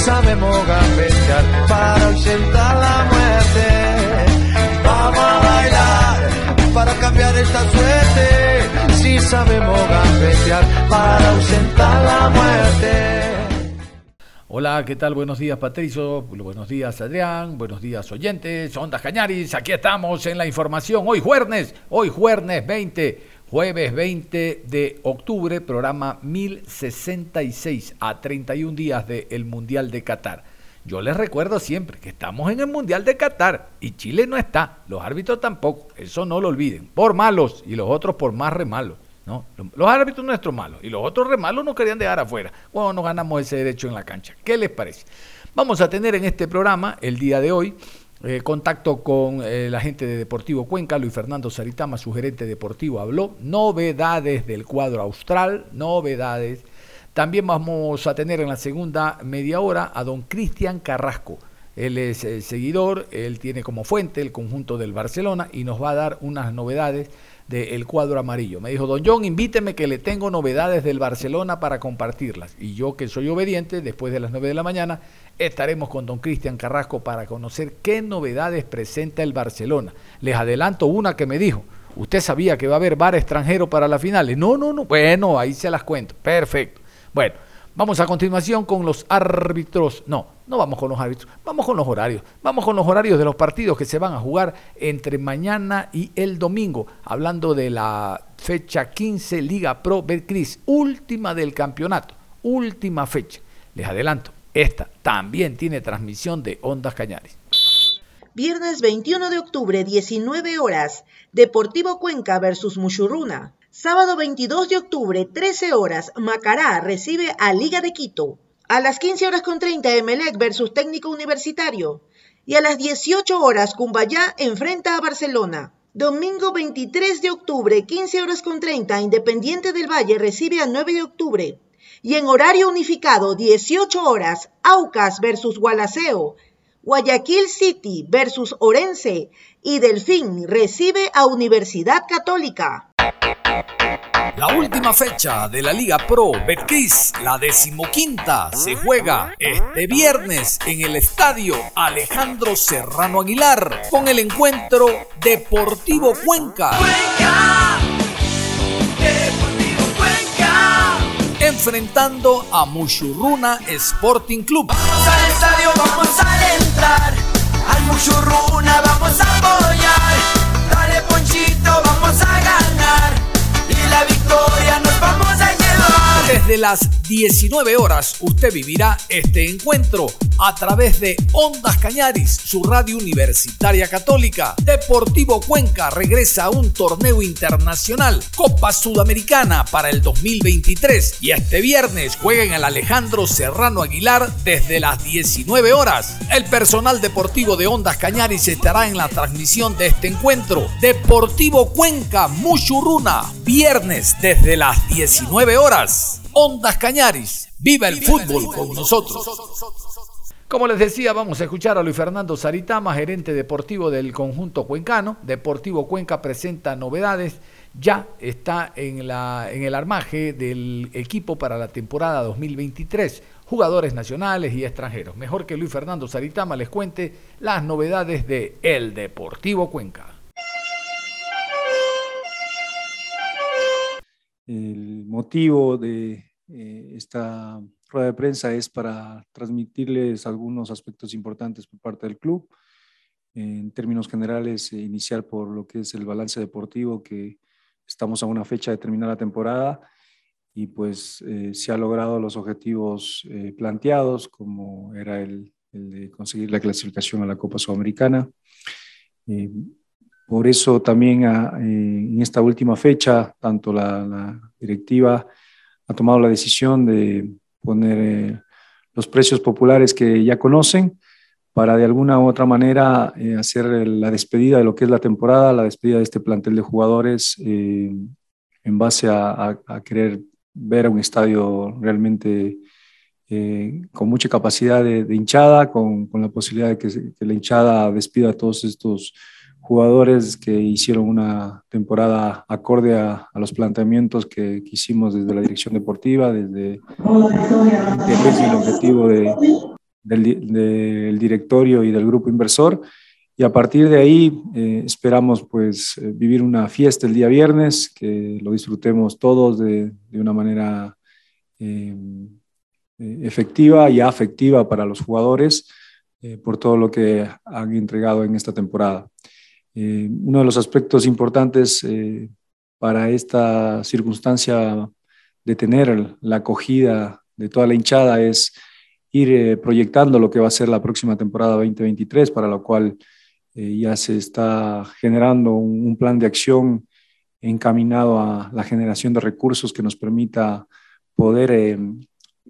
Sabemos gambetear para ausentar la muerte. Vamos a bailar para cambiar esta suerte. Si sabemos gambetear para ausentar la muerte. Hola, ¿qué tal? Buenos días, Patricio. Buenos días, Adrián. Buenos días, oyentes. Ondas Cañaris. Aquí estamos en la información. Hoy jueves, hoy jueves 20 Jueves 20 de octubre, programa 1066 a 31 días del Mundial de Qatar. Yo les recuerdo siempre que estamos en el Mundial de Qatar y Chile no está, los árbitros tampoco, eso no lo olviden, por malos y los otros por más re malos. ¿no? Los árbitros nuestros malos y los otros re malos nos querían dejar afuera cuando no ganamos ese derecho en la cancha. ¿Qué les parece? Vamos a tener en este programa el día de hoy eh, contacto con eh, la gente de Deportivo Cuenca, Luis Fernando Saritama, su gerente deportivo, habló. Novedades del cuadro austral, novedades. También vamos a tener en la segunda media hora a don Cristian Carrasco. Él es el seguidor, él tiene como fuente el conjunto del Barcelona y nos va a dar unas novedades del cuadro amarillo. Me dijo, don John, invíteme que le tengo novedades del Barcelona para compartirlas. Y yo que soy obediente, después de las 9 de la mañana, estaremos con don Cristian Carrasco para conocer qué novedades presenta el Barcelona. Les adelanto una que me dijo, ¿usted sabía que va a haber bar extranjero para las finales? No, no, no. Bueno, ahí se las cuento. Perfecto. Bueno, vamos a continuación con los árbitros. No, no vamos con los árbitros, vamos con los horarios. Vamos con los horarios de los partidos que se van a jugar entre mañana y el domingo. Hablando de la fecha 15 Liga Pro Betcris, última del campeonato, última fecha. Les adelanto, esta también tiene transmisión de Ondas Cañares. Viernes 21 de octubre, 19 horas, Deportivo Cuenca versus Muchurruna. Sábado 22 de octubre, 13 horas, Macará recibe a Liga de Quito. A las 15 horas con 30, Emelec versus Técnico Universitario. Y a las 18 horas, Cumbayá enfrenta a Barcelona. Domingo 23 de octubre, 15 horas con 30, Independiente del Valle recibe a 9 de octubre. Y en horario unificado, 18 horas, Aucas versus Gualaceo. Guayaquil City versus Orense. Y Delfín recibe a Universidad Católica. La última fecha de la Liga Pro Betcris, la decimoquinta, se juega este viernes en el estadio Alejandro Serrano Aguilar con el encuentro Deportivo Cuenca. Cuenca, Deportivo Cuenca. Enfrentando a Mushurruna Sporting Club. Vamos al estadio, vamos a entrar. Al Mushurruna vamos a apoyar. gente. Desde las 19 horas usted vivirá este encuentro a través de Ondas Cañaris, su radio universitaria católica. Deportivo Cuenca regresa a un torneo internacional, Copa Sudamericana para el 2023 y este viernes juega en el Alejandro Serrano Aguilar desde las 19 horas. El personal deportivo de Ondas Cañaris estará en la transmisión de este encuentro. Deportivo Cuenca Muchurruna, viernes desde las 19 horas. Ondas Cañaris. Viva el fútbol con nosotros. Como les decía, vamos a escuchar a Luis Fernando Saritama, gerente deportivo del conjunto cuencano. Deportivo Cuenca presenta novedades. Ya está en, la, en el armaje del equipo para la temporada 2023. Jugadores nacionales y extranjeros. Mejor que Luis Fernando Saritama les cuente las novedades de El Deportivo Cuenca. El motivo de eh, esta rueda de prensa es para transmitirles algunos aspectos importantes por parte del club. En términos generales, eh, iniciar por lo que es el balance deportivo, que estamos a una fecha de terminar la temporada y pues eh, se ha logrado los objetivos planteados, como era el, el, de conseguir la clasificación a la Copa Sudamericana. por eso también ah, en esta última fecha, tanto la, directiva ha tomado la decisión de poner los precios populares que ya conocen para de alguna u otra manera hacer la despedida de lo que es la temporada, la despedida de este plantel de jugadores en base a, querer ver un estadio realmente eh, con mucha capacidad de, hinchada, con, con, la posibilidad de que, la hinchada despida a todos estos jugadores que hicieron una temporada acorde a, los planteamientos que, hicimos desde la dirección deportiva, desde el objetivo de, del, del directorio y del grupo inversor y a partir de ahí eh, esperamos pues eh, vivir una fiesta el día viernes, que lo disfrutemos todos de, de una manera eh, efectiva y afectiva para los jugadores por todo lo que han entregado en esta temporada. Uno de los aspectos importantes para esta circunstancia de tener la acogida de toda la hinchada es ir proyectando lo que va a ser la próxima temporada 2023, para lo cual eh, ya se está generando un, plan de acción encaminado a la generación de recursos que nos permita poder eh,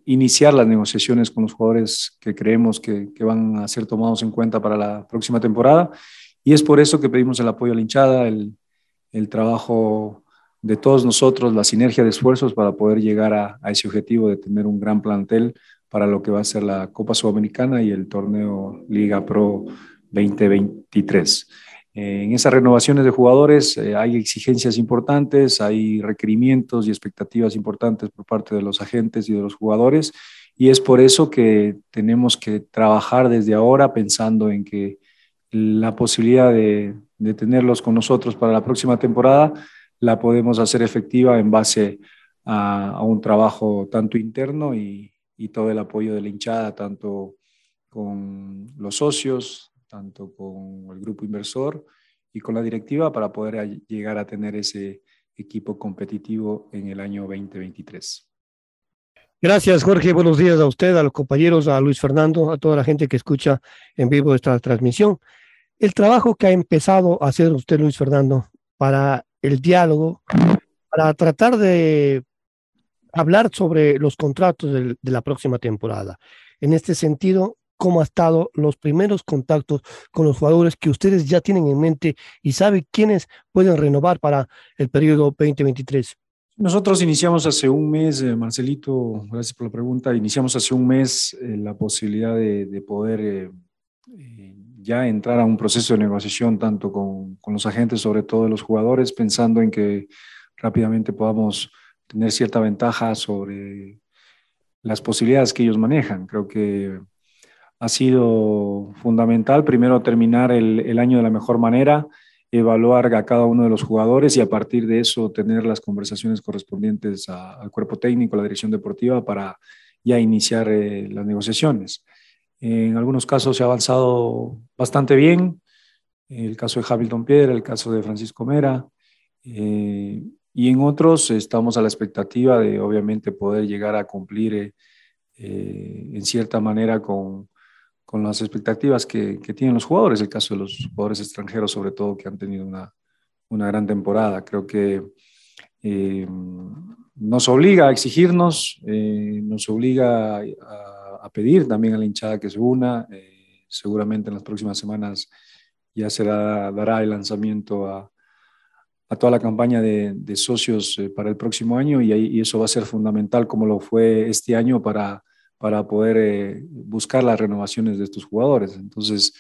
iniciar las negociaciones con los jugadores que creemos que, van a ser tomados en cuenta para la próxima temporada. Y es por eso que pedimos el apoyo a la hinchada, el, trabajo de todos nosotros, la sinergia de esfuerzos para poder llegar a, ese objetivo de tener un gran plantel para lo que va a ser la Copa Sudamericana y el torneo Liga Pro 2023. Eh, en esas renovaciones de jugadores eh, hay exigencias importantes, hay requerimientos y expectativas importantes por parte de los agentes y de los jugadores, y es por eso que tenemos que trabajar desde ahora pensando en que la posibilidad de, tenerlos con nosotros para la próxima temporada la podemos hacer efectiva en base a, un trabajo tanto interno y, y todo el apoyo de la hinchada, tanto con los socios, tanto con el grupo inversor y con la directiva para poder llegar a tener ese equipo competitivo en el año 2023. Gracias, Jorge. Buenos días a usted, a los compañeros, a Luis Fernando, a toda la gente que escucha en vivo esta transmisión. El trabajo que ha empezado a hacer usted, Luis Fernando, para el diálogo, para tratar de hablar sobre los contratos de, la próxima temporada. En este sentido, cómo ha estado los primeros contactos con los jugadores que ustedes ya tienen en mente y sabe quiénes pueden renovar para el periodo 2023. Nosotros iniciamos hace un mes, eh, Marcelito, gracias por la pregunta, iniciamos hace un mes eh, la posibilidad de, poder eh, ya entrar a un proceso de negociación tanto con, con, los agentes, sobre todo de los jugadores, pensando en que rápidamente podamos tener cierta ventaja sobre las posibilidades que ellos manejan. Creo que ha sido fundamental. Primero, terminar el, año de la mejor manera, evaluar a cada uno de los jugadores y a partir de eso tener las conversaciones correspondientes al cuerpo técnico, a la dirección deportiva para ya iniciar eh, las negociaciones. En algunos casos se ha avanzado bastante bien, el caso de Hamilton Piedra, el caso de Francisco Mera, eh, y en otros estamos a la expectativa de obviamente poder llegar a cumplir eh, en cierta manera con, con las expectativas que, tienen los jugadores, el caso de los jugadores extranjeros sobre todo que han tenido una, una gran temporada. Creo que eh, nos obliga a exigirnos, eh, nos obliga a, pedir también a la hinchada que se una. Eh, seguramente en las próximas semanas ya será, dará el lanzamiento a, a toda la campaña de, de socios para el próximo año y, y, eso va a ser fundamental como lo fue este año para para poder eh, buscar las renovaciones de estos jugadores. Entonces,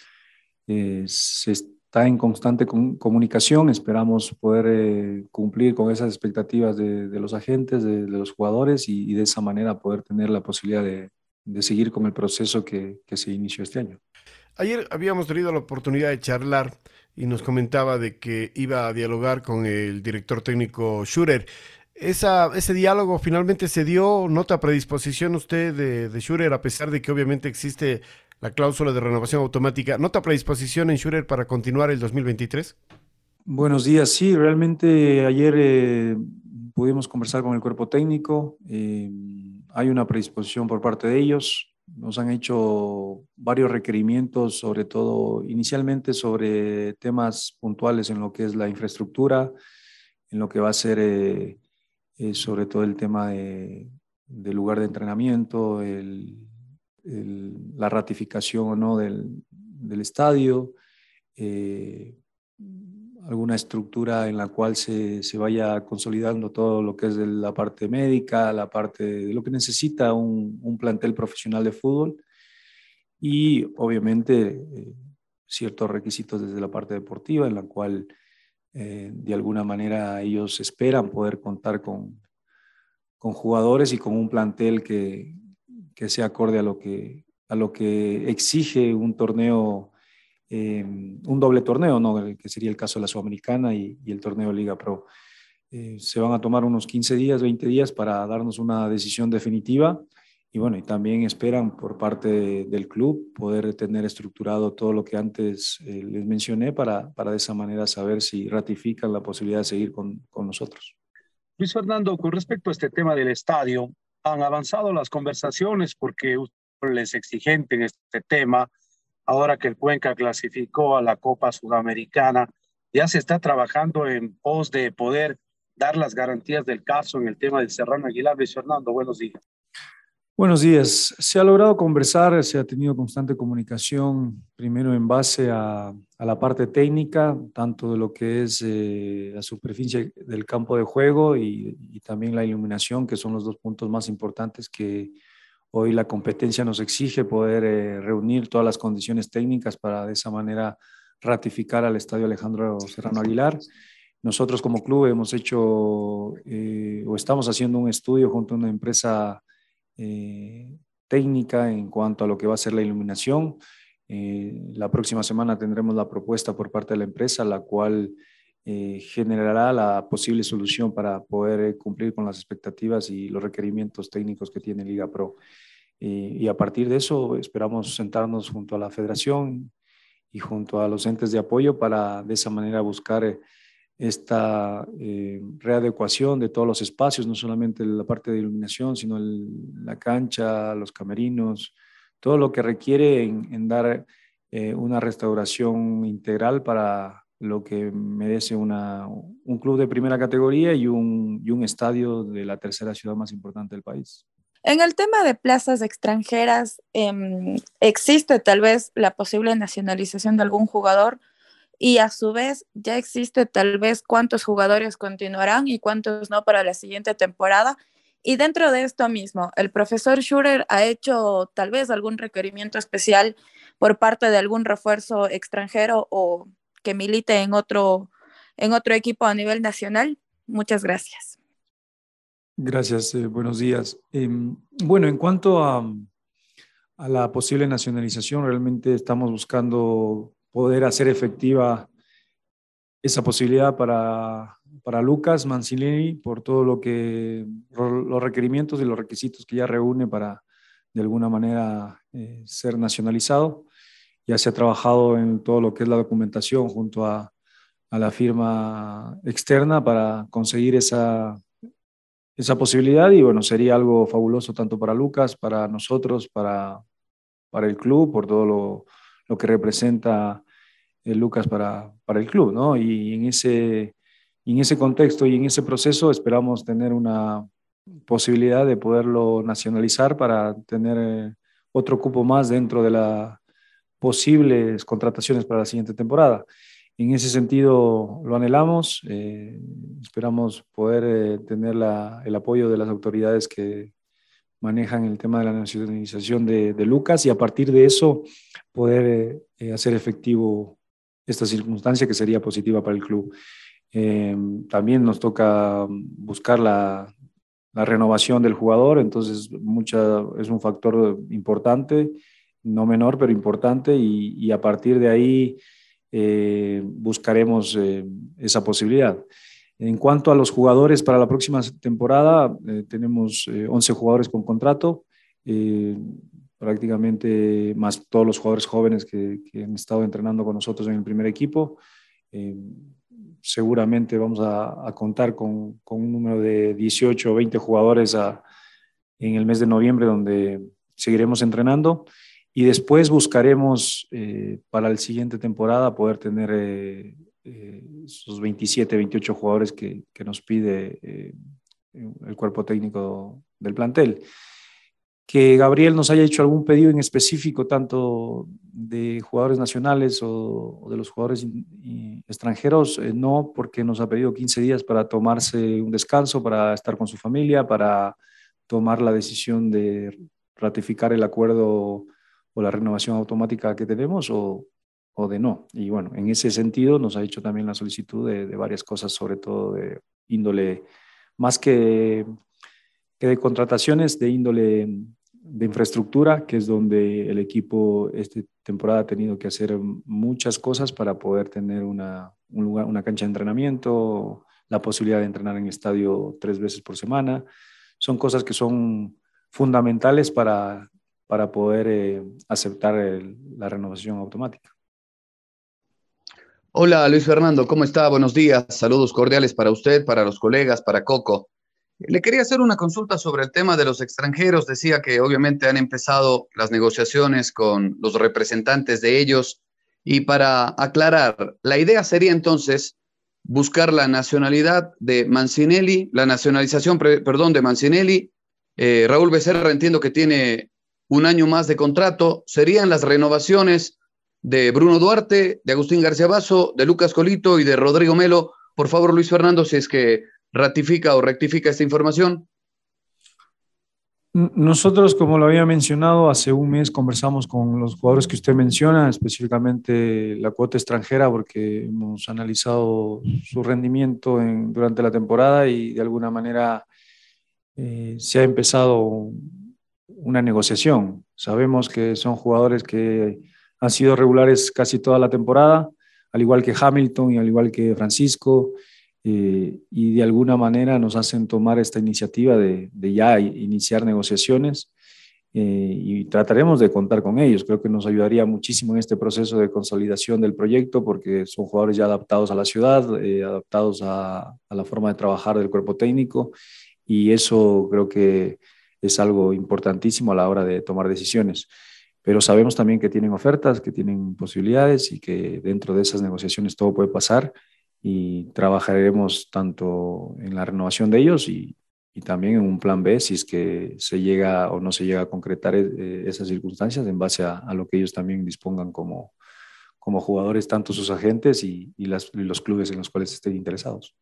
eh, se está en constante comunicación, esperamos poder eh, cumplir con esas expectativas de, los agentes, de, los jugadores y, de esa manera poder tener la posibilidad de, seguir con el proceso que, que se inició este año. Ayer habíamos tenido la oportunidad de charlar y nos comentaba de que iba a dialogar con el director técnico Schurer ese diálogo finalmente se dio, nota predisposición usted de, de Schurer, a pesar de que obviamente existe la cláusula de renovación automática, ¿nota predisposición en Schurer para continuar el 2023? Buenos días, sí, realmente ayer eh, pudimos conversar con el cuerpo técnico, eh, hay una predisposición por parte de ellos, nos han hecho varios requerimientos, sobre todo inicialmente sobre temas puntuales en lo que es la infraestructura, en lo que va a ser eh, eh, sobre todo el tema de, lugar de entrenamiento, la ratificación ¿no? del, del estadio, eh, alguna estructura en la cual se, se, vaya consolidando todo lo que es de la parte médica, la parte de lo que necesita un, un plantel profesional de fútbol y obviamente eh, ciertos requisitos desde la parte deportiva en la cual eh, de alguna manera ellos esperan poder contar con, con jugadores y con un plantel que, que sea acorde a lo que, a lo que exige un torneo, eh, un doble torneo, ¿no? que sería el caso de la Sudamericana y, el torneo Liga Pro. Eh, se van a tomar unos 15 días, 20 días para darnos una decisión definitiva y bueno, y también esperan por parte del club poder tener estructurado todo lo que antes eh, les mencioné para, para de esa manera saber si ratifican la posibilidad de seguir con, con nosotros. Luis Fernando, con respecto a este tema del estadio, han avanzado las conversaciones porque les exigente en este tema. Ahora que el Cuenca clasificó a la Copa Sudamericana, ya se está trabajando en pos de poder dar las garantías del caso en el tema del Serrano Aguilar. Luis Fernando, buenos días. Buenos días. Se ha logrado conversar, se ha tenido constante comunicación, primero en base a, a la parte técnica, tanto de lo que es eh, la superficie del campo de juego y, y, también la iluminación, que son los dos puntos más importantes que hoy la competencia nos exige poder eh, reunir todas las condiciones técnicas para de esa manera ratificar al Estadio Alejandro Serrano Aguilar. Nosotros como club hemos hecho eh, o estamos haciendo un estudio junto a una empresa eh, técnica en cuanto a lo que va a ser la iluminación. Eh, la próxima semana tendremos la propuesta por parte de la empresa, la cual eh, generará la posible solución para poder cumplir con las expectativas y los requerimientos técnicos que tiene Liga Pro. y a partir de eso esperamos sentarnos junto a la federación y junto a los entes de apoyo para de esa manera buscar esta eh, readecuación de todos los espacios, no solamente la parte de iluminación, sino la cancha, los camerinos, todo lo que requiere en, dar eh, una restauración integral para lo que merece una, un club de primera categoría y un, y un estadio de la tercera ciudad más importante del país. En el tema de plazas extranjeras, eh, ¿existe tal vez la posible nacionalización de algún jugador? y a su vez ya existe tal vez cuántos jugadores continuarán y cuántos no para la siguiente temporada. Y dentro de esto mismo, el profesor Schurer ha hecho tal vez algún requerimiento especial por parte de algún refuerzo extranjero o que milite en otro, en otro equipo a nivel nacional. Muchas gracias. Gracias, eh, buenos días. Eh, bueno, en cuanto a, la posible nacionalización, realmente estamos buscando poder hacer efectiva esa posibilidad para, para Lucas Mancini por todo lo los requerimientos y los requisitos que ya reúne para de alguna manera eh, ser nacionalizado. Ya se ha trabajado en todo lo que es la documentación junto a, a la firma externa para conseguir esa, esa posibilidad y bueno, sería algo fabuloso tanto para Lucas, para nosotros, para, para el club, por todo lo, lo que representa eh, Lucas para, para, el club, ¿no? Y en ese, en ese contexto y en ese proceso esperamos tener una posibilidad de poderlo nacionalizar para tener eh, otro cupo más dentro de las posibles contrataciones para la siguiente temporada. En ese sentido lo anhelamos, eh, esperamos poder tener la, el apoyo de las autoridades que, manejan el tema de la nacionalización de, de Lucas y a partir de eso poder eh, hacer efectivo esta circunstancia que sería positiva para el club. Eh, también nos toca buscar la, la, renovación del jugador, entonces mucha, es un factor importante, no menor, pero importante, y, a partir de ahí eh, buscaremos esa posibilidad. En cuanto a los jugadores para la próxima temporada, eh, tenemos 11 eh, jugadores con contrato, eh, prácticamente más todos los jugadores jóvenes que, han estado entrenando con nosotros en el primer equipo. seguramente vamos a, contar con, un número de 18 o 20 jugadores en el mes de noviembre, donde seguiremos entrenando y después buscaremos para la siguiente temporada poder tener esos 27, 28 jugadores que, que nos pide el cuerpo técnico del plantel. Que Gabriel nos haya hecho algún pedido en específico, tanto de jugadores nacionales o, de los jugadores extranjeros, eh, no, porque nos ha pedido 15 días para tomarse un descanso, para estar con su familia, para tomar la decisión de ratificar el acuerdo o la renovación automática que tenemos o, o de no. Y bueno, en ese sentido nos ha hecho también la solicitud de, de varias cosas, sobre todo de índole, más que, que de contrataciones, de índole de infraestructura, que es donde el equipo esta temporada ha tenido que hacer muchas cosas para poder tener una, un lugar, una cancha de entrenamiento, la posibilidad de entrenar en el estadio tres veces por semana. Son cosas que son fundamentales para, para poder eh, aceptar la renovación automática. Hola Luis Fernando, ¿cómo está? Buenos días. Saludos cordiales para usted, para los colegas, para Coco. Le quería hacer una consulta sobre el tema de los extranjeros. Decía que obviamente han empezado las negociaciones con los representantes de ellos. Y para aclarar, la idea sería entonces buscar la nacionalidad de Mancinelli, la nacionalización, perdón, de Mancinelli. Eh, Raúl Becerra entiendo que tiene un año más de contrato. Serían las renovaciones de Bruno Duarte, de Agustín García Basso, de Lucas Colito y de Rodrigo Melo. Por favor, Luis Fernando, si es que ratifica o rectifica esta información? Nosotros, como lo había mencionado, hace un mes conversamos con los jugadores que usted menciona, específicamente la cuota extranjera, porque hemos analizado su rendimiento durante la temporada y de alguna manera eh, se ha empezado una negociación. Sabemos que son jugadores que han sido regulares casi toda la temporada, al igual que Hamilton y al igual que Francisco. Eh, y de alguna manera nos hacen tomar esta iniciativa de, ya iniciar negociaciones eh, y trataremos de contar con ellos. Creo que nos ayudaría muchísimo en este proceso de consolidación del proyecto porque son jugadores ya adaptados a la ciudad, eh, adaptados a, a, la forma de trabajar del cuerpo técnico y eso creo que es algo importantísimo a la hora de tomar decisiones. Pero sabemos también que tienen ofertas, que tienen posibilidades y que dentro de esas negociaciones todo puede pasar y trabajaremos tanto en la renovación de ellos y, y, también en un plan B si es que se llega o no se llega a concretar eh, esas circunstancias en base a, lo que ellos también dispongan como, como jugadores, tanto sus agentes y, y los clubes en los cuales estén interesados.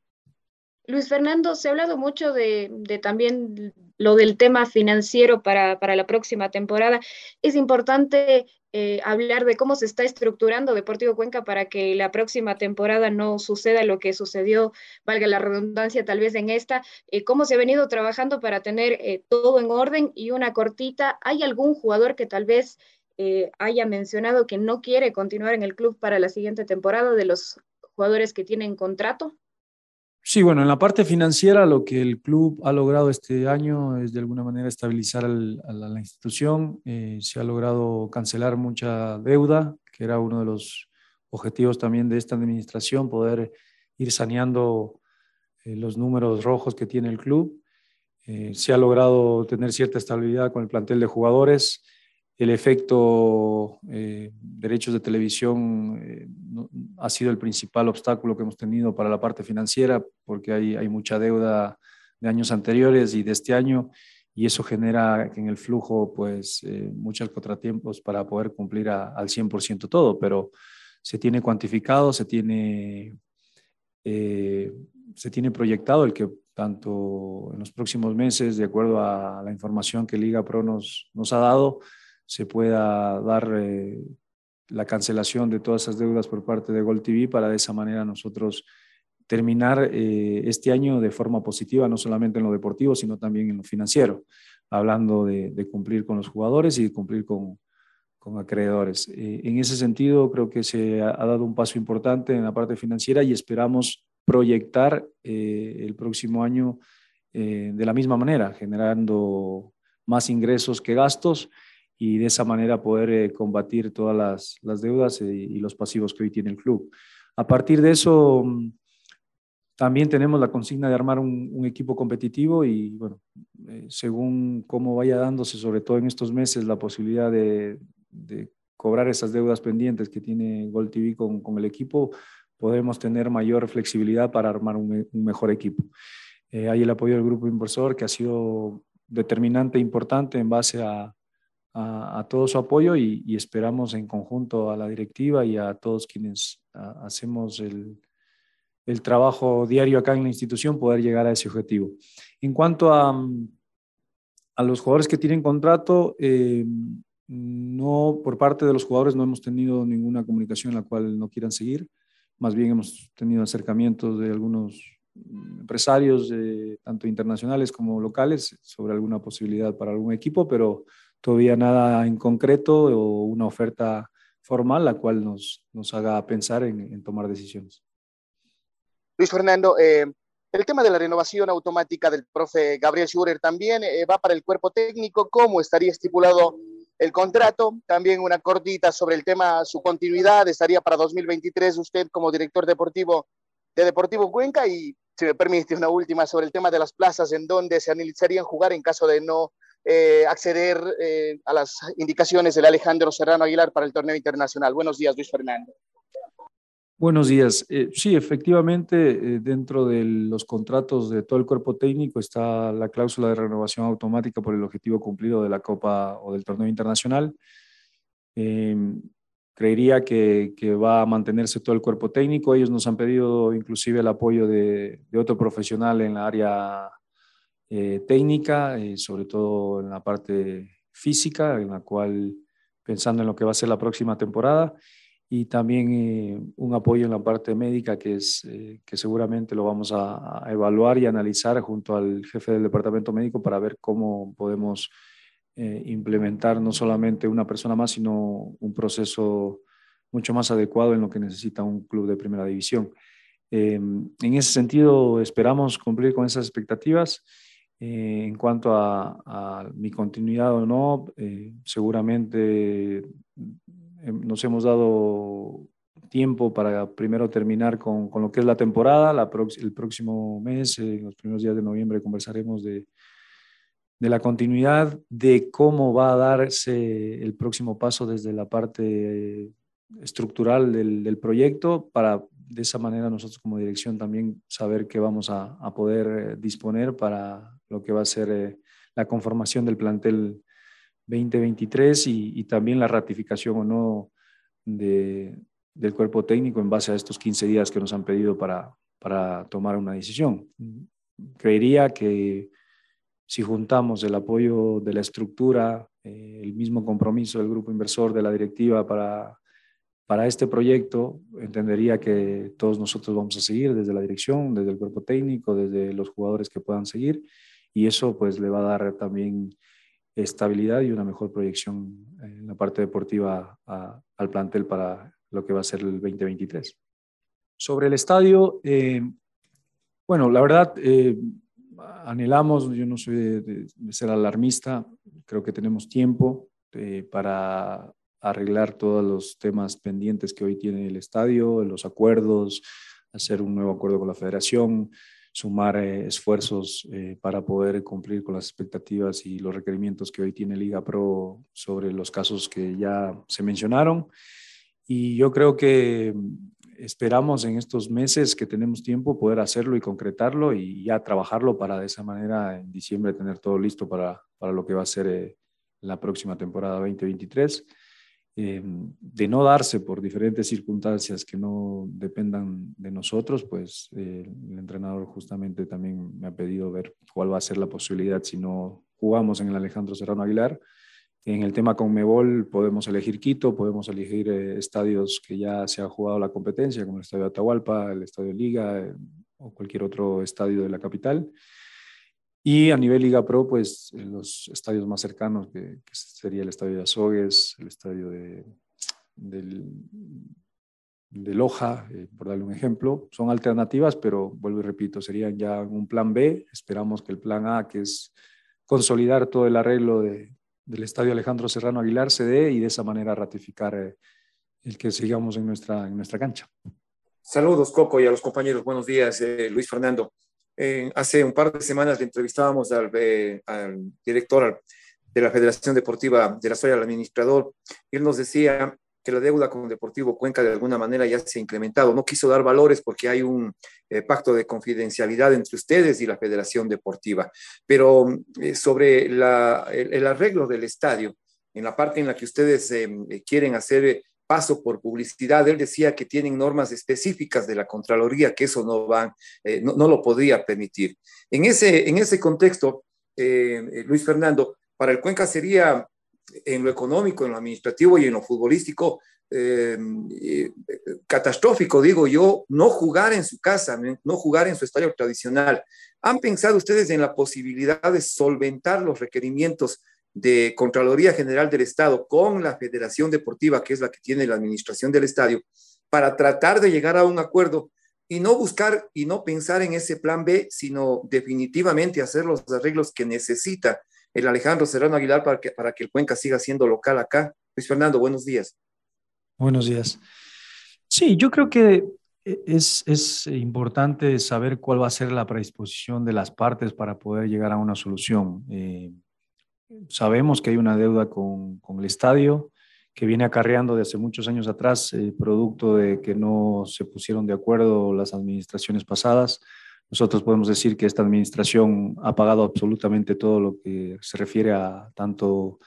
Luis Fernando, se ha hablado mucho de, de también lo del tema financiero para, para, la próxima temporada. Es importante eh, hablar de cómo se está estructurando Deportivo Cuenca para que la próxima temporada no suceda lo que sucedió, valga la redundancia tal vez en esta, eh, cómo se ha venido trabajando para tener eh, todo en orden y una cortita. ¿Hay algún jugador que tal vez haya mencionado que no quiere continuar en el club para la siguiente temporada de los jugadores que tienen contrato? Sí, bueno, en la parte financiera lo que el club ha logrado este año es de alguna manera estabilizar a, la, institución. Eh, se ha logrado cancelar mucha deuda, que era uno de los objetivos también de esta administración, poder ir saneando eh, los números rojos que tiene el club. Eh, se ha logrado tener cierta estabilidad con el plantel de jugadores el efecto derechos de televisión ha sido el principal obstáculo que hemos tenido para la parte financiera, porque hay, hay mucha deuda de años anteriores y de este año, y eso genera en el flujo pues eh, muchos contratiempos para poder cumplir a, al 100% todo, pero se tiene cuantificado, se tiene, eh, se tiene proyectado el que tanto en los próximos meses, de acuerdo a la información que Liga Pro nos, nos ha dado, se pueda dar eh, la cancelación de todas esas deudas por parte de Gold TV para de esa manera nosotros terminar eh, este año de forma positiva, no solamente en lo deportivo, sino también en lo financiero, hablando de, cumplir con los jugadores y cumplir con, con acreedores. Eh, en ese sentido, creo que se ha, dado un paso importante en la parte financiera y esperamos proyectar eh, el próximo año de la misma manera, generando más ingresos que gastos y de esa manera poder eh, combatir todas las, las deudas y, y, los pasivos que hoy tiene el club. A partir de eso, mm, también tenemos la consigna de armar un, equipo competitivo y, bueno, eh, según cómo vaya dándose, sobre todo en estos meses, la posibilidad de, cobrar esas deudas pendientes que tiene Gold TV con, con, el equipo, podemos tener mayor flexibilidad para armar un, mejor equipo. Eh, hay el apoyo del grupo inversor que ha sido determinante e importante en base a, a, todo su apoyo y, y, esperamos en conjunto a la directiva y a todos quienes hacemos el, el trabajo diario acá en la institución, poder llegar a ese objetivo. En cuanto a, a los jugadores que tienen contrato, eh, no, por parte de los jugadores no hemos tenido ninguna comunicación en la cual no quieran seguir. Más bien hemos tenido acercamientos de algunos empresarios, tanto internacionales como locales, sobre alguna posibilidad para algún equipo, pero todavía nada en concreto o una oferta formal la cual nos, nos haga pensar en, tomar decisiones. Luis Fernando, eh, el tema de la renovación automática del profe Gabriel Schurer también eh, va para el cuerpo técnico. ¿Cómo estaría estipulado el contrato? También una cortita sobre el tema, su continuidad, estaría para 2023 usted como director deportivo de Deportivo Cuenca y si me permite una última sobre el tema de las plazas en donde se analizarían jugar en caso de no eh, acceder a las indicaciones del Alejandro Serrano Aguilar para el torneo internacional. Buenos días, Luis Fernando. Buenos días. Eh, sí, efectivamente, eh, dentro de los contratos de todo el cuerpo técnico está la cláusula de renovación automática por el objetivo cumplido de la Copa o del torneo internacional. Em, creería que, va a mantenerse todo el cuerpo técnico. Ellos nos han pedido inclusive el apoyo de, otro profesional en la área eh, técnica, sobre todo en la parte física, en la cual pensando en lo que va a ser la próxima temporada y también eh, un apoyo en la parte médica que, es, eh, que seguramente lo vamos a, evaluar y analizar junto al jefe del departamento médico para ver cómo podemos eh, implementar no solamente una persona más, sino un proceso mucho más adecuado en lo que necesita un club de primera división. en ese sentido, esperamos cumplir con esas expectativas. En cuanto a, mi continuidad o no, seguramente Em, nos hemos dado tiempo para primero terminar con, con lo que es la temporada. El próximo mes, en los primeros días de noviembre, conversaremos de, de la continuidad, de cómo va a darse el próximo paso desde la parte estructural del, del, proyecto para de esa manera nosotros como dirección también saber qué vamos a, a poder eh, disponer para lo que va a ser eh, la conformación del plantel 2023 y, también la ratificación o no de, del cuerpo técnico en base a estos 15 días que nos han pedido para, para tomar una decisión. Creería que si juntamos el apoyo de la estructura, eh, el mismo compromiso del grupo inversor, de la directiva para, para este proyecto, entendería que todos nosotros vamos a seguir desde la dirección, desde el cuerpo técnico, desde los jugadores que puedan seguir, y eso pues le va a dar también estabilidad y una mejor proyección en la parte deportiva al plantel para lo que va a ser el 2023. Sobre el estadio, eh, bueno, la verdad, eh, anhelamos, yo no soy de, ser alarmista, creo que tenemos tiempo eh, para arreglar todos los temas pendientes que hoy tiene el estadio, los acuerdos, hacer un nuevo acuerdo con la federación, sumar eh, esfuerzos eh, para poder cumplir con las expectativas y los requerimientos que hoy tiene Liga Pro sobre los casos que ya se mencionaron. Y yo creo que esperamos en estos meses que tenemos tiempo poder hacerlo y concretarlo y ya trabajarlo para de esa manera en diciembre tener todo listo para, para lo que va a ser eh, la próxima temporada 2023. Eh, de no darse por diferentes circunstancias que no dependan de nosotros, pues eh, el entrenador justamente también me ha pedido ver cuál va a ser la posibilidad si no jugamos en el Alejandro Serrano Aguilar. En el tema con Mebol podemos elegir Quito, podemos elegir eh, estadios que ya se ha jugado la competencia, como el Estadio Atahualpa, el Estadio Liga o cualquier otro estadio de la capital. Y a nivel Liga Pro, pues los estadios más cercanos, que, sería el estadio de Azogues, el estadio de, de Loja, eh, por darle un ejemplo, son alternativas, pero vuelvo y repito, serían ya un plan B. Esperamos que el plan A, que es consolidar todo el arreglo de, del estadio Alejandro Serrano Aguilar, se dé y de esa manera ratificar eh, el que sigamos en nuestra, en nuestra cancha. Saludos, Coco, y a los compañeros. Buenos días, eh, Luis Fernando. Eh, hace un par de semanas le entrevistábamos al, eh, director de la Federación Deportiva de la Soya, al administrador, él nos decía que la deuda con Deportivo Cuenca de alguna manera ya se ha incrementado. No quiso dar valores porque hay un pacto de confidencialidad entre ustedes y la Federación Deportiva. Pero sobre el, arreglo del estadio, en la parte en la que ustedes quieren hacer paso por publicidad. Él decía que tienen normas específicas de la Contraloría, que eso no, van, eh, no, no, lo podría permitir. En ese, en ese contexto, eh, Luis Fernando, para el Cuenca sería en lo económico, en lo administrativo y en lo futbolístico eh, catastrófico, digo yo, no jugar en su casa, no jugar en su estadio tradicional. ¿Han pensado ustedes en la posibilidad de solventar los requerimientos de Contraloría General del Estado con la Federación Deportiva, que es la que tiene la administración del estadio, para tratar de llegar a un acuerdo y no buscar y no pensar en ese plan B, sino definitivamente hacer los arreglos que necesita el Alejandro Serrano Aguilar para que, para que el Cuenca siga siendo local acá. Luis Fernando, buenos días. Buenos días. Sí, yo creo que es, es, importante saber cuál va a ser la predisposición de las partes para poder llegar a una solución. Eh, Sabemos que hay una deuda con, con el estadio que viene acarreando de hace muchos años atrás, eh, producto de que no se pusieron de acuerdo las administraciones pasadas. Nosotros podemos decir que esta administración ha pagado absolutamente todo lo que se refiere a tanto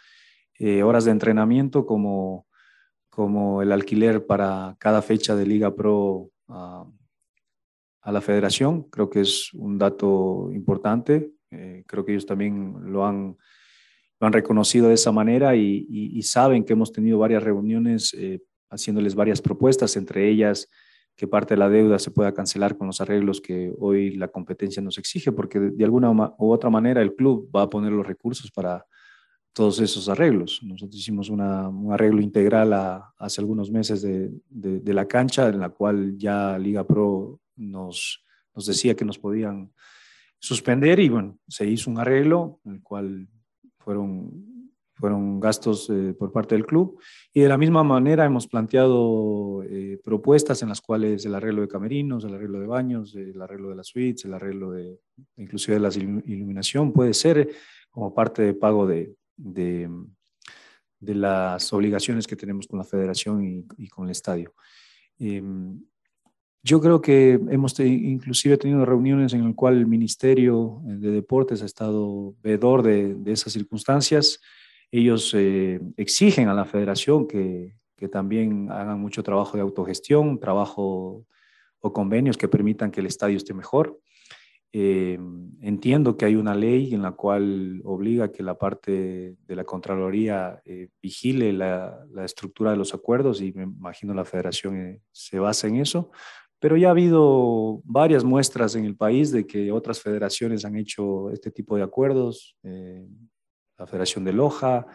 eh, horas de entrenamiento como, como el alquiler para cada fecha de Liga Pro a, a la federación. Creo que es un dato importante. Eh, creo que ellos también lo han lo han reconocido de esa manera y, saben que hemos tenido varias reuniones eh, haciéndoles varias propuestas, entre ellas que parte de la deuda se pueda cancelar con los arreglos que hoy la competencia nos exige, porque de, alguna u otra manera el club va a poner los recursos para todos esos arreglos. Nosotros hicimos un arreglo integral hace algunos meses de, la cancha, en la cual ya Liga Pro nos, nos decía que nos podían suspender y bueno, se hizo un arreglo en el cual fueron, fueron gastos eh, por parte del club. Y de la misma manera hemos planteado eh, propuestas en las cuales el arreglo de camerinos, el arreglo de baños, el arreglo de las suites, el arreglo de inclusive de la iluminación puede ser como parte de pago de, de, las obligaciones que tenemos con la federación y, y con el estadio. Em, yo creo que hemos inclusive tenido reuniones en las cuales el Ministerio de Deportes ha estado vedor de, esas circunstancias. Ellos eh, exigen a la federación que, que, también hagan mucho trabajo de autogestión, trabajo o convenios que permitan que el estadio esté mejor. Eh, entiendo que hay una ley en la cual obliga que la parte de la Contraloría eh, vigile la, la, estructura de los acuerdos y me imagino la federación se basa en eso pero ya ha habido varias muestras en el país de que otras federaciones han hecho este tipo de acuerdos, eh, la Federación de Loja,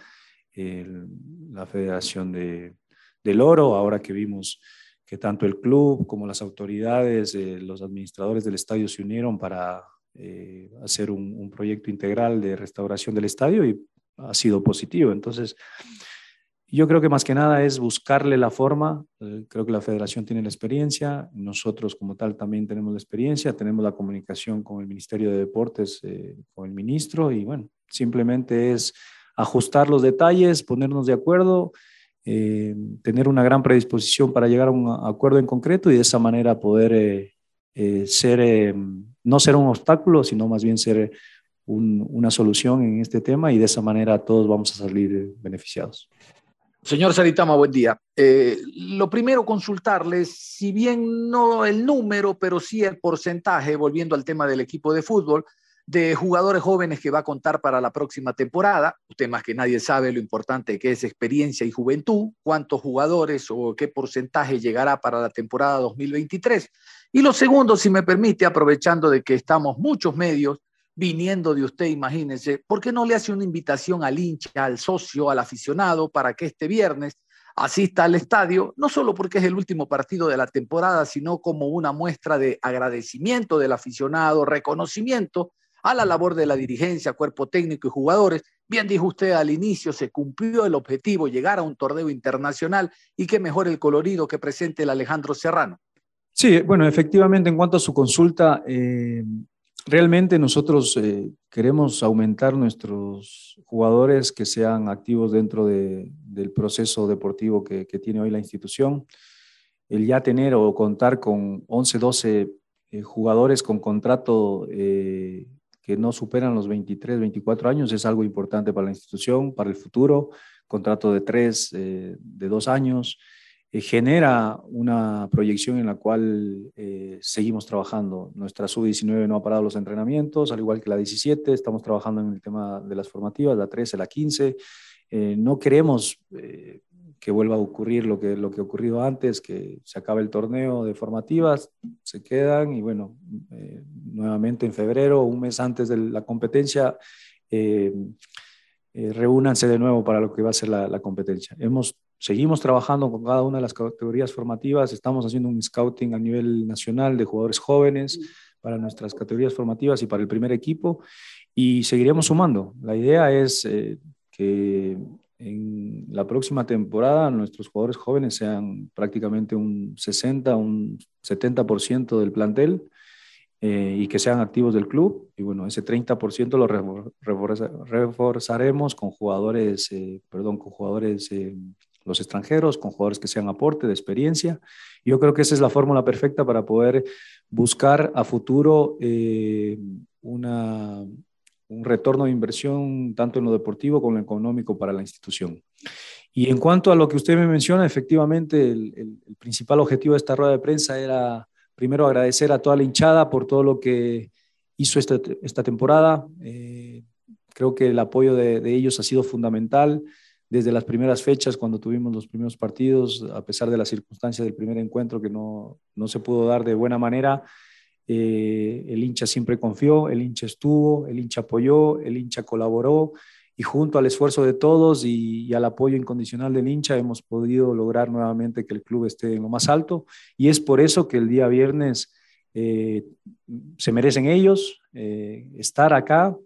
la Federación de, del Oro, ahora que vimos que tanto el club como las autoridades, eh, los administradores del estadio se unieron para eh, hacer un, proyecto integral de restauración del estadio y ha sido positivo. Entonces, yo creo que más que nada es buscarle la forma. Eh, creo que la federación tiene la experiencia, nosotros como tal también tenemos la experiencia, tenemos la comunicación con el Ministerio de Deportes, eh, con el ministro y bueno, simplemente es ajustar los detalles, ponernos de acuerdo, eh, tener una gran predisposición para llegar a un acuerdo en concreto y de esa manera poder ser, no ser un obstáculo, sino más bien ser una solución en este tema y de esa manera todos vamos a salir beneficiados. Señor Saritama, buen día. Eh, lo primero, consultarles, si bien no el número, pero sí el porcentaje, volviendo al tema del equipo de fútbol, de jugadores jóvenes que va a contar para la próxima temporada. Usted más que nadie sabe lo importante que es experiencia y juventud, cuántos jugadores o qué porcentaje llegará para la temporada 2023. Y lo segundo, si me permite, aprovechando de que estamos muchos medios, viniendo de usted, imagínense, ¿por qué no le hace una invitación al hincha, al socio, al aficionado para que este viernes asista al estadio, no solo porque es el último partido de la temporada, sino como una muestra de agradecimiento del aficionado, reconocimiento a la labor de la dirigencia, cuerpo técnico y jugadores. Bien dijo usted al inicio, se cumplió el objetivo, llegar a un torneo internacional y qué mejor el colorido que presente el Alejandro Serrano. Sí, bueno, efectivamente, en cuanto a su consulta, eh, realmente nosotros eh, queremos aumentar nuestros jugadores que sean activos dentro de, del proceso deportivo que, tiene hoy la institución. El ya tener o contar con 11, 12 eh, jugadores con contrato eh, que no superan los 23, 24 años es algo importante para la institución, para el futuro. Contrato de tres, de dos años eh, genera una proyección en la cual eh, seguimos trabajando. Nuestra sub-19 no ha parado los entrenamientos, al igual que la 17, estamos trabajando en el tema de las formativas, la 13, la 15. Eh, no queremos que vuelva a ocurrir lo que, lo que ocurrido antes, que se acabe el torneo de formativas, se quedan y bueno, nuevamente en febrero, un mes antes de la competencia, reúnanse de nuevo para lo que va a ser la, la competencia. Hemos Seguimos trabajando con cada una de las categorías formativas, estamos haciendo un scouting a nivel nacional de jugadores jóvenes para nuestras categorías formativas y para el primer equipo y seguiremos sumando. La idea es eh, que en la próxima temporada nuestros jugadores jóvenes sean prácticamente un 60, un 70% del plantel eh, y que sean activos del club. Y bueno, ese 30% lo reforzaremos con jugadores, eh, perdón, con jugadores los extranjeros, con jugadores que sean aporte de experiencia. Yo creo que esa es la fórmula perfecta para poder buscar a futuro eh, una, un retorno de inversión tanto en lo deportivo como en lo económico para la institución. Y en cuanto a lo que usted me menciona, efectivamente el, el, principal objetivo de esta rueda de prensa era primero agradecer a toda la hinchada por todo lo que hizo esta, esta temporada. Eh, creo que el apoyo de, de ellos ha sido fundamental desde las primeras fechas, cuando tuvimos los primeros partidos, a pesar de las circunstancias del primer encuentro que no, no se pudo dar de buena manera, eh, el hincha siempre confió, el hincha estuvo, el hincha apoyó, el hincha colaboró y junto al esfuerzo de todos y, al apoyo incondicional del hincha hemos podido lograr nuevamente que el club esté en lo más alto. Y es por eso que el día viernes eh, se merecen ellos eh, estar acá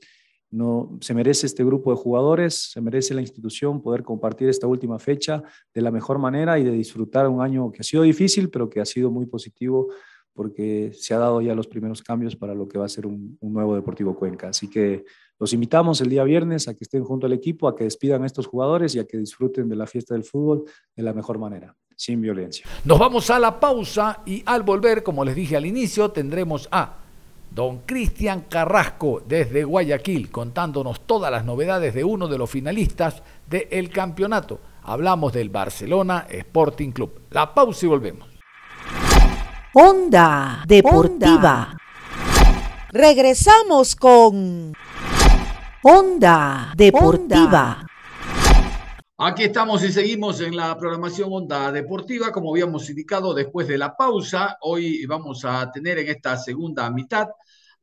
no, se merece este grupo de jugadores, se merece la institución poder compartir esta última fecha de la mejor manera y de disfrutar un año que ha sido difícil, pero que ha sido muy positivo porque se ha dado ya los primeros cambios para lo que va a ser un, nuevo Deportivo Cuenca. Así que los invitamos el día viernes a que estén junto al equipo, a que despidan a estos jugadores y a que disfruten de la fiesta del fútbol de la mejor manera, sin violencia. Nos vamos a la pausa y al volver, como les dije al inicio, tendremos a don Cristian Carrasco desde Guayaquil, contándonos todas las novedades de uno de los finalistas del campeonato. Hablamos del Barcelona Sporting Club. La pausa y volvemos. Onda Deportiva. Regresamos con Onda Deportiva. Aquí estamos y seguimos en la programación Onda Deportiva, como habíamos indicado después de la pausa. Hoy vamos a tener en esta segunda mitad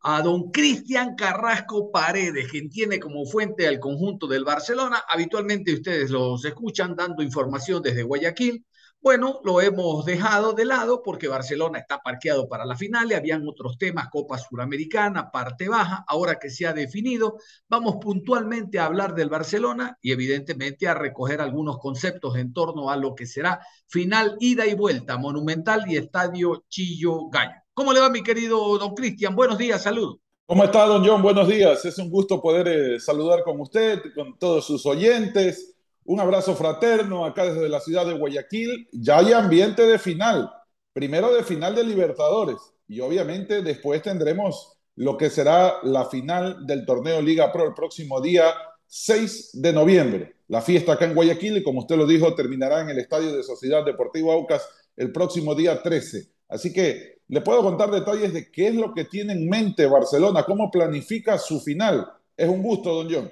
a don Cristian Carrasco Paredes, quien tiene como fuente al conjunto del Barcelona. Habitualmente ustedes los escuchan dando información desde Guayaquil. Bueno, lo hemos dejado de lado porque Barcelona está parqueado para la final y habían otros temas, Copa Suramericana, parte baja, ahora que se ha definido, vamos puntualmente a hablar del Barcelona y evidentemente a recoger algunos conceptos en torno a lo que será final ida y vuelta, Monumental y Estadio Chillo Gallo. ¿Cómo le va mi querido don Cristian? Buenos días, saludos. ¿Cómo está, don John? Buenos días. Es un gusto poder eh, saludar con usted, con todos sus oyentes un abrazo fraterno acá desde la ciudad de Guayaquil. Ya hay ambiente de final, primero de final de Libertadores y obviamente después tendremos lo que será la final del torneo Liga Pro el próximo día 6 de noviembre. La fiesta acá en Guayaquil y como usted lo dijo terminará en el Estadio de Sociedad Deportiva Aucas el próximo día 13. Así que le puedo contar detalles de qué es lo que tiene en mente Barcelona, cómo planifica su final. Es un gusto, don John.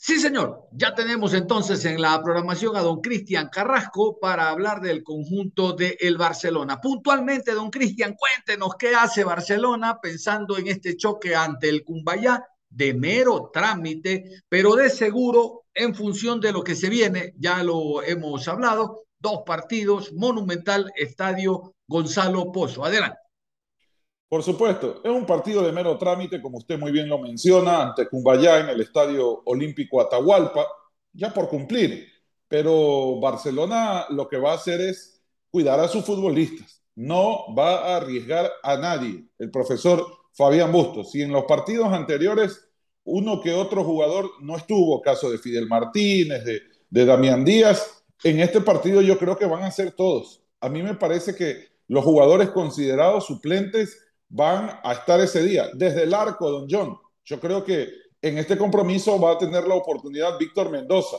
Sí, señor. Ya tenemos entonces en la programación a don Cristian Carrasco para hablar del conjunto de el Barcelona. Puntualmente, don Cristian, cuéntenos qué hace Barcelona pensando en este choque ante el Cumbayá de mero trámite, pero de seguro en función de lo que se viene, ya lo hemos hablado, dos partidos, Monumental, Estadio Gonzalo Pozo. Adelante. Por supuesto, es un partido de mero trámite, como usted muy bien lo menciona, ante Cumbayá en el Estadio Olímpico Atahualpa, ya por cumplir. Pero Barcelona lo que va a hacer es cuidar a sus futbolistas. No va a arriesgar a nadie, el profesor Fabián Bustos. Si en los partidos anteriores uno que otro jugador no estuvo, caso de Fidel Martínez, de, de Damián Díaz, en este partido yo creo que van a ser todos. A mí me parece que los jugadores considerados suplentes van a estar ese día, desde el arco, don John. Yo creo que en este compromiso va a tener la oportunidad Víctor Mendoza,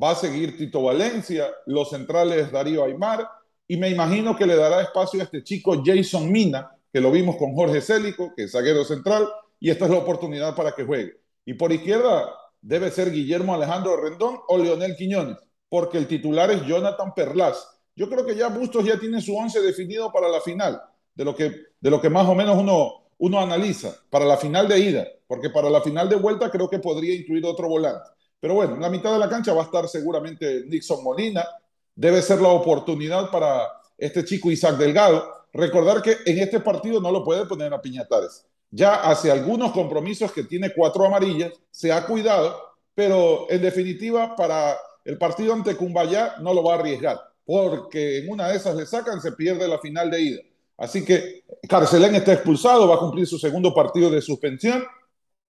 va a seguir Tito Valencia, los centrales Darío Aymar, y me imagino que le dará espacio a este chico Jason Mina, que lo vimos con Jorge Célico, que es zaguero central, y esta es la oportunidad para que juegue. Y por izquierda debe ser Guillermo Alejandro Rendón o Leonel Quiñones, porque el titular es Jonathan Perlas. Yo creo que ya Bustos ya tiene su once definido para la final, de lo que, de lo que más o menos uno, uno analiza, para la final de ida, porque para la final de vuelta creo que podría incluir otro volante. Pero bueno, en la mitad de la cancha va a estar seguramente Nixon Molina. Debe ser la oportunidad para este chico Isaac Delgado. Recordar que en este partido no lo puede poner a Piñatares. Ya hace algunos compromisos que tiene cuatro amarillas, se ha cuidado, pero en definitiva para el partido ante Cumbayá no lo va a arriesgar, porque en una de esas le sacan, se pierde la final de ida. Así que Carcelén está expulsado, va a cumplir su segundo partido de suspensión.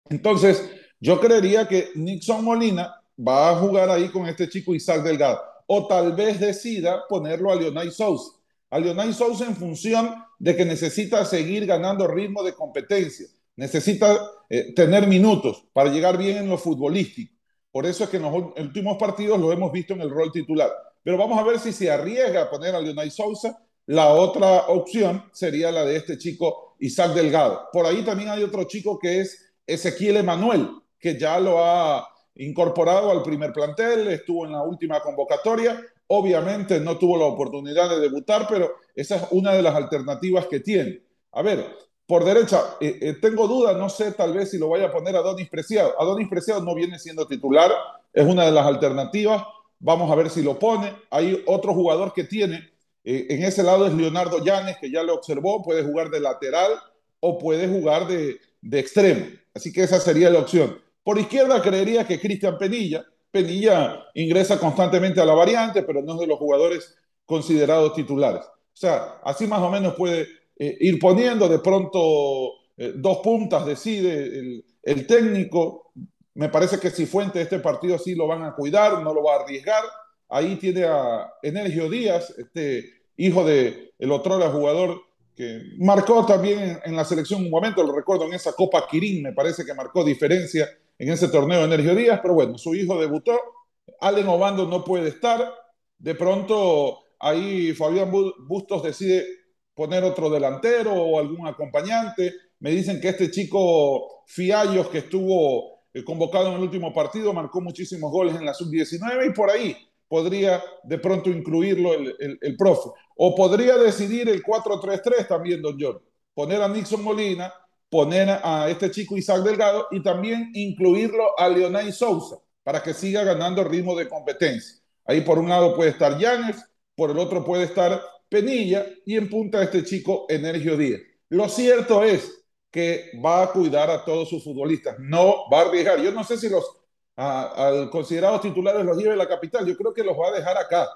Entonces, yo creería que Nixon Molina va a jugar ahí con este chico Isaac Delgado. O tal vez decida ponerlo a Leonay Sousa. A Leonay Sousa en función de que necesita seguir ganando ritmo de competencia. Necesita eh, tener minutos para llegar bien en lo futbolístico. Por eso es que en los últimos partidos lo hemos visto en el rol titular. Pero vamos a ver si se arriesga a poner a Leonay Sousa. La otra opción sería la de este chico Isaac Delgado. Por ahí también hay otro chico que es Ezequiel Emanuel, que ya lo ha incorporado al primer plantel, estuvo en la última convocatoria, obviamente no tuvo la oportunidad de debutar, pero esa es una de las alternativas que tiene. A ver, por derecha, eh, eh, tengo dudas, no sé tal vez si lo vaya a poner a Donis Preciado. A Donis Preciado no viene siendo titular, es una de las alternativas. Vamos a ver si lo pone. Hay otro jugador que tiene, eh, en ese lado es Leonardo Llanes, que ya lo observó, puede jugar de lateral o puede jugar de, de extremo. Así que esa sería la opción. Por izquierda creería que Cristian Penilla. Penilla ingresa constantemente a la variante, pero no es de los jugadores considerados titulares. O sea, así más o menos puede eh, ir poniendo, de pronto eh, dos puntas decide el, técnico. Me parece que si Fuente este partido sí lo van a cuidar, no lo va a arriesgar. Ahí tiene a Energio Díaz, este hijo de el otro jugador que marcó también en, la selección un momento, lo recuerdo en esa Copa Quirín, me parece que marcó diferencia en ese torneo de Energio Díaz, pero bueno, su hijo debutó, Allen Obando no puede estar, de pronto ahí Fabián Bustos decide poner otro delantero o algún acompañante, me dicen que este chico Fiallos que estuvo eh, convocado en el último partido marcó muchísimos goles en la sub-19 y por ahí podría de pronto incluirlo el, el, profe. O podría decidir el 4-3-3 también, don John. Poner a Nixon Molina, poner a este chico Isaac Delgado y también incluirlo a Leonay Sousa para que siga ganando ritmo de competencia. Ahí por un lado puede estar Llanes, por el otro puede estar Penilla y en punta este chico Energio Díaz. Lo cierto es que va a cuidar a todos sus futbolistas, no va a arriesgar. Yo no sé si los al considerados titulares los lleve a la capital. Yo creo que los va a dejar acá,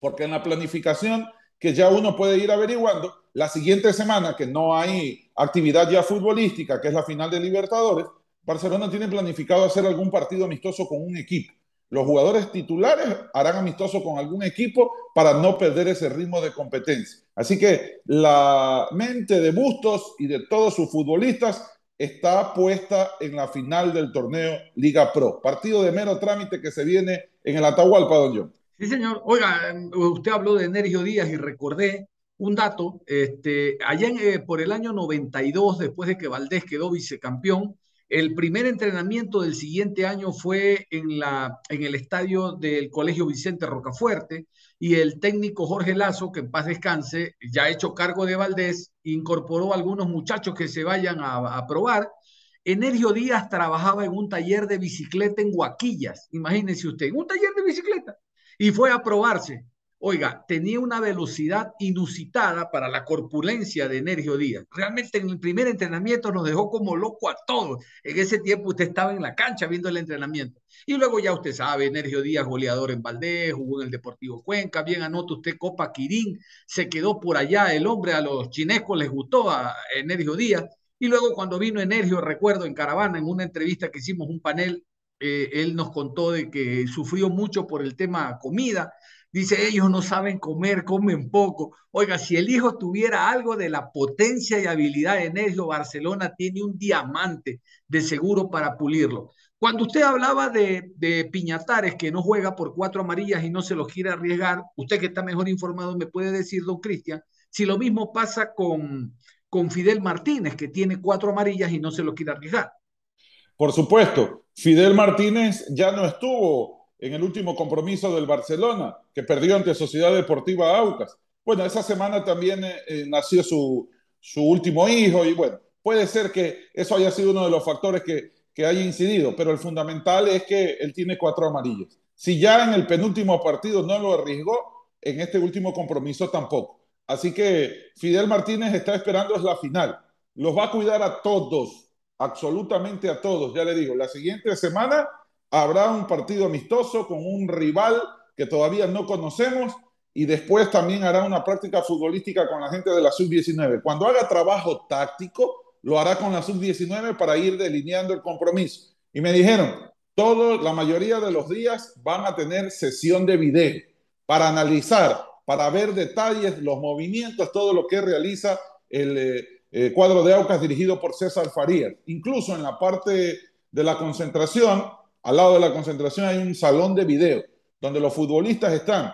porque en la planificación que ya uno puede ir averiguando, la siguiente semana que no hay actividad ya futbolística, que es la final de Libertadores, Barcelona tiene planificado hacer algún partido amistoso con un equipo. Los jugadores titulares harán amistoso con algún equipo para no perder ese ritmo de competencia. Así que la mente de Bustos y de todos sus futbolistas está puesta en la final del torneo Liga Pro. Partido de mero trámite que se viene en el Atahualpa, don John. Sí, señor. Oiga, usted habló de Energio Díaz y recordé un dato. Este, allá eh, por el año 92, después de que Valdés quedó vicecampeón, el primer entrenamiento del siguiente año fue en, la, en el estadio del Colegio Vicente Rocafuerte y el técnico Jorge Lazo, que en paz descanse, ya hecho cargo de Valdés, incorporó a algunos muchachos que se vayan a, probar. Energio Díaz trabajaba en un taller de bicicleta en Guaquillas, imagínense usted, un taller de bicicleta, y fue a probarse. Oiga, tenía una velocidad inusitada para la corpulencia de Energio Díaz. Realmente en el primer entrenamiento nos dejó como loco a todos. En ese tiempo usted estaba en la cancha viendo el entrenamiento. Y luego ya usted sabe, Energio Díaz, goleador en Valdés, jugó en el Deportivo Cuenca, bien anota usted Copa Quirín, se quedó por allá, el hombre a los chinescos les gustó a Energio Díaz. Y luego cuando vino Energio, recuerdo en Caravana, en una entrevista que hicimos, un panel, eh, él nos contó de que sufrió mucho por el tema comida, Dice, ellos no saben comer, comen poco. Oiga, si el hijo tuviera algo de la potencia y habilidad de Nergio, Barcelona tiene un diamante de seguro para pulirlo. Cuando usted hablaba de, de, Piñatares, que no juega por cuatro amarillas y no se los quiere arriesgar, usted que está mejor informado me puede decir, don Cristian, si lo mismo pasa con, con Fidel Martínez, que tiene cuatro amarillas y no se los quiere arriesgar. Por supuesto, Fidel Martínez ya no estuvo en el último compromiso del Barcelona, que perdió ante Sociedad Deportiva Aucas. Bueno, esa semana también eh, eh, nació su, su, último hijo y bueno, puede ser que eso haya sido uno de los factores que, que haya incidido, pero el fundamental es que él tiene cuatro amarillos. Si ya en el penúltimo partido no lo arriesgó, en este último compromiso tampoco. Así que Fidel Martínez está esperando es la final. Los va a cuidar a todos, absolutamente a todos. Ya le digo, la siguiente semana habrá un partido amistoso con un rival que todavía no conocemos y después también hará una práctica futbolística con la gente de la sub-19. Cuando haga trabajo táctico, lo hará con la sub-19 para ir delineando el compromiso. Y me dijeron, todos, la mayoría de los días van a tener sesión de video para analizar, para ver detalles, los movimientos, todo lo que realiza el eh, eh, cuadro de Aucas dirigido por César Farías. Incluso en la parte de la concentración, al lado de la concentración hay un salón de video donde los futbolistas están.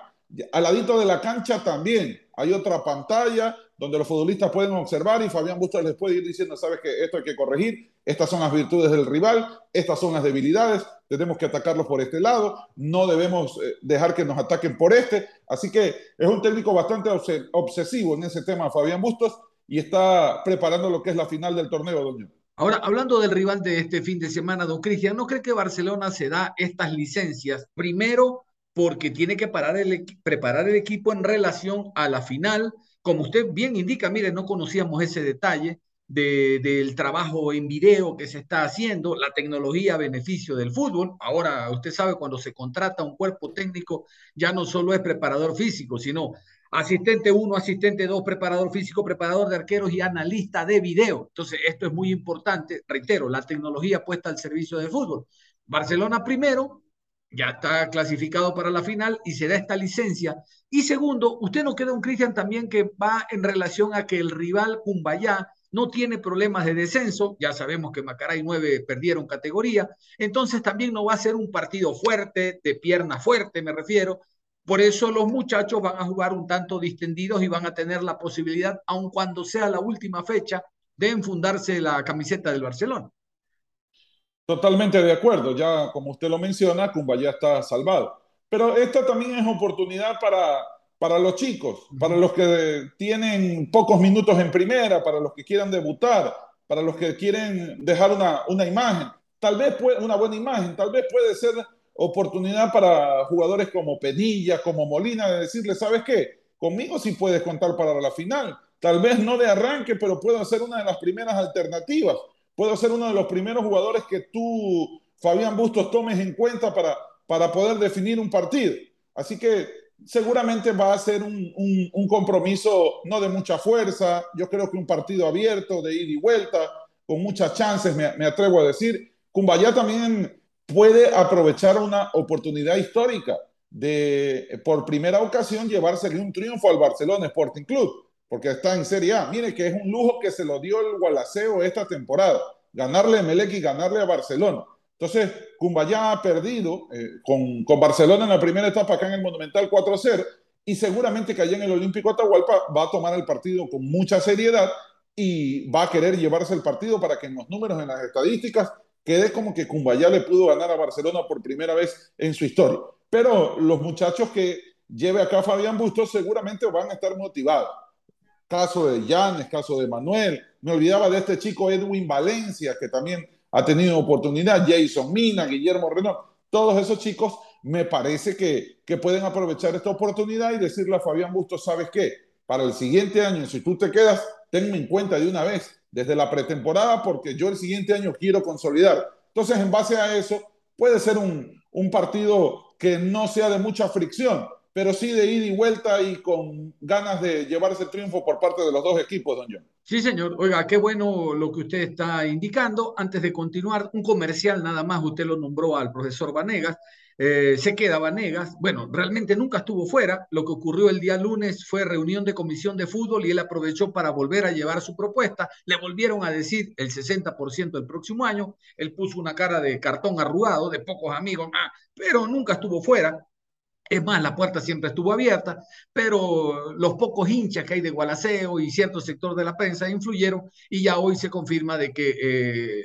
Al ladito de la cancha también hay otra pantalla donde los futbolistas pueden observar y Fabián Bustos les puede ir diciendo, sabes que esto hay que corregir, estas son las virtudes del rival, estas son las debilidades, tenemos que atacarlos por este lado, no debemos eh, dejar que nos ataquen por este. Así que es un técnico bastante obsesivo en ese tema, Fabián Bustos, y está preparando lo que es la final del torneo, doña. Ahora, hablando del rival de este fin de semana, don Cristian, ¿no cree que Barcelona se da estas licencias? Primero, porque tiene que preparar el equipo en relación a la final. Como usted bien indica, mire, no conocíamos ese detalle de, del trabajo en video que se está haciendo, la tecnología a beneficio del fútbol. Ahora, usted sabe, cuando se contrata un cuerpo técnico, ya no solo es preparador físico, sino asistente 1, asistente 2, preparador físico, preparador de arqueros y analista de video. Entonces, esto es muy importante. Reitero, la tecnología puesta al servicio del fútbol. Barcelona primero, ya está clasificado para la final y se da esta licencia. Y segundo, usted no queda un Cristian también que va en relación a que el rival Cumbayá no tiene problemas de descenso, ya sabemos que Macará y 9 perdieron categoría, entonces también no va a ser un partido fuerte, de pierna fuerte me refiero, por eso los muchachos van a jugar un tanto distendidos y van a tener la posibilidad, aun cuando sea la última fecha, de enfundarse la camiseta del Barcelona. Totalmente de acuerdo, ya como usted lo menciona, Cumba ya está salvado. Pero esta también es oportunidad para, para los chicos, para los que tienen pocos minutos en primera, para los que quieran debutar, para los que quieren dejar una, una imagen. Tal vez una buena imagen, tal vez puede ser oportunidad para jugadores como Penilla, como Molina, de decirle, ¿sabes qué? Conmigo sí puedes contar para la final. Tal vez no de arranque, pero puedo ser una de las primeras alternativas. Puedo ser uno de los primeros jugadores que tú, Fabián Bustos, tomes en cuenta para, para poder definir un partido. Así que seguramente va a ser un, un, compromiso no de mucha fuerza. Yo creo que un partido abierto, de ida y vuelta, con muchas chances, me, me atrevo a decir. Cumbayá también puede aprovechar una oportunidad histórica de, por primera ocasión, llevársele un triunfo al Barcelona Sporting Club, porque está en Serie A. Mire que es un lujo que se lo dio el Gualaceo esta temporada, ganarle a Melec y ganarle a Barcelona. Entonces, Cumbayá ha perdido eh, con, con, Barcelona en la primera etapa acá en el Monumental 4-0 y seguramente que allá en el Olímpico Atahualpa va a tomar el partido con mucha seriedad y va a querer llevarse el partido para que en los números, en las estadísticas, quede como que Cumbayá le pudo ganar a Barcelona por primera vez en su historia. Pero los muchachos que lleve acá Fabián Bustos seguramente van a estar motivados. Caso de Llanes, caso de Manuel. Me olvidaba de este chico Edwin Valencia, que también ha tenido oportunidad. Jason Mina, Guillermo Renault. Todos esos chicos me parece que, que pueden aprovechar esta oportunidad y decirle a Fabián Bustos, ¿sabes qué? Para el siguiente año, si tú te quedas, tenme en cuenta de una vez, desde la pretemporada, porque yo el siguiente año quiero consolidar. Entonces, en base a eso, puede ser un, un partido que no sea de mucha fricción, pero sí de ida y vuelta y con ganas de llevarse el triunfo por parte de los dos equipos, don John. Sí, señor. Oiga, qué bueno lo que usted está indicando. Antes de continuar, un comercial nada más, usted lo nombró al profesor Vanegas. Eh, se queda Vanegas. Bueno, realmente nunca estuvo fuera. Lo que ocurrió el día lunes fue reunión de comisión de fútbol y él aprovechó para volver a llevar su propuesta. Le volvieron a decir el 60% el próximo año. Él puso una cara de cartón arrugado, de pocos amigos, ah, pero nunca estuvo fuera. Es más, la puerta siempre estuvo abierta, pero los pocos hinchas que hay de Gualaceo y cierto sector de la prensa influyeron y ya hoy se confirma de que, eh,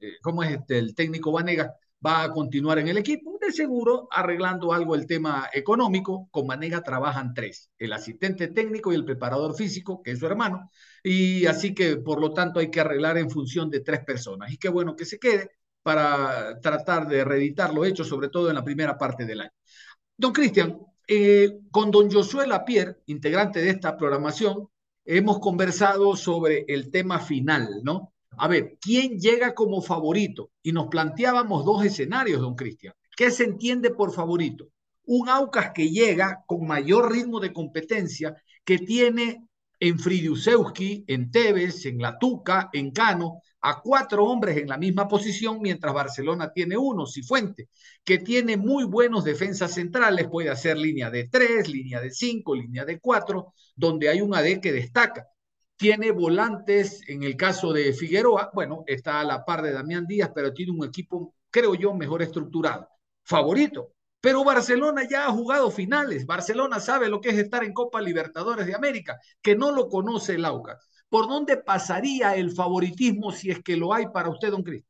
eh, ¿cómo es este? El técnico Vanegas va a continuar en el equipo, de seguro arreglando algo el tema económico. Con Vanega trabajan tres, el asistente técnico y el preparador físico, que es su hermano, y así que por lo tanto hay que arreglar en función de tres personas. Y qué bueno que se quede para tratar de reeditar lo hecho, sobre todo en la primera parte del año. Don Cristian, eh, con don Josué Lapierre, integrante de esta programación, hemos conversado sobre el tema final, ¿no? A ver, ¿quién llega como favorito? Y nos planteábamos dos escenarios, don Cristian. ¿Qué se entiende por favorito? Un Aucas que llega con mayor ritmo de competencia, que tiene en Fridiusewski, en Tevez, en La Tuca, en Cano, a cuatro hombres en la misma posición, mientras Barcelona tiene uno, Cifuente, que tiene muy buenos defensas centrales, puede hacer línea de tres, línea de cinco, línea de cuatro, donde hay un AD que destaca. Tiene volantes, en el caso de Figueroa, bueno, está a la par de Damián Díaz, pero tiene un equipo, creo yo, mejor estructurado. Favorito, pero Barcelona ya ha jugado finales. Barcelona sabe lo que es estar en Copa Libertadores de América, que no lo conoce el Aucas. ¿Por dónde pasaría el favoritismo si es que lo hay para usted, don Cristo?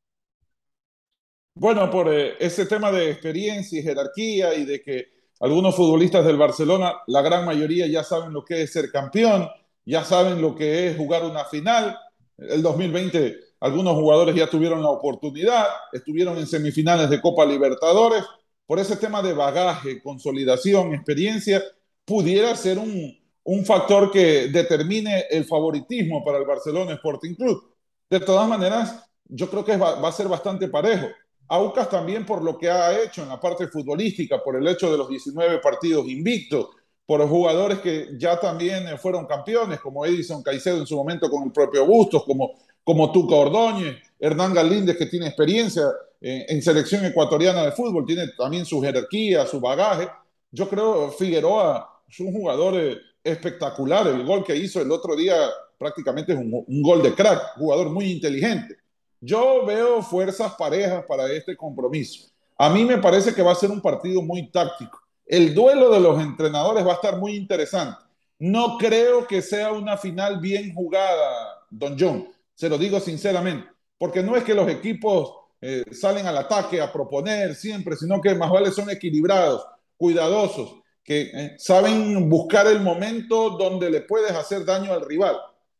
Bueno, por eh, ese tema de experiencia y jerarquía y de que algunos futbolistas del Barcelona, la gran mayoría ya saben lo que es ser campeón, ya saben lo que es jugar una final. El 2020 algunos jugadores ya tuvieron la oportunidad, estuvieron en semifinales de Copa Libertadores. Por ese tema de bagaje, consolidación, experiencia, pudiera ser un, un factor que determine el favoritismo para el Barcelona Sporting Club. De todas maneras, yo creo que va, va, a ser bastante parejo. Aucas también por lo que ha hecho en la parte futbolística, por el hecho de los 19 partidos invictos, por los jugadores que ya también fueron campeones, como Edison Caicedo en su momento con el propio Bustos, como, como Tuca Ordóñez, Hernán Galíndez que tiene experiencia en, en selección ecuatoriana de fútbol, tiene también su jerarquía, su bagaje. Yo creo Figueroa es un jugador eh, espectacular. El gol que hizo el otro día prácticamente es un, gol de crack, jugador muy inteligente. Yo veo fuerzas parejas para este compromiso. A mí me parece que va a ser un partido muy táctico. El duelo de los entrenadores va a estar muy interesante. No creo que sea una final bien jugada, don John. Se lo digo sinceramente, porque no es que los equipos eh, salen al ataque a proponer siempre, sino que más vale son equilibrados, cuidadosos que eh, saben buscar el momento donde le puedes hacer daño al rival.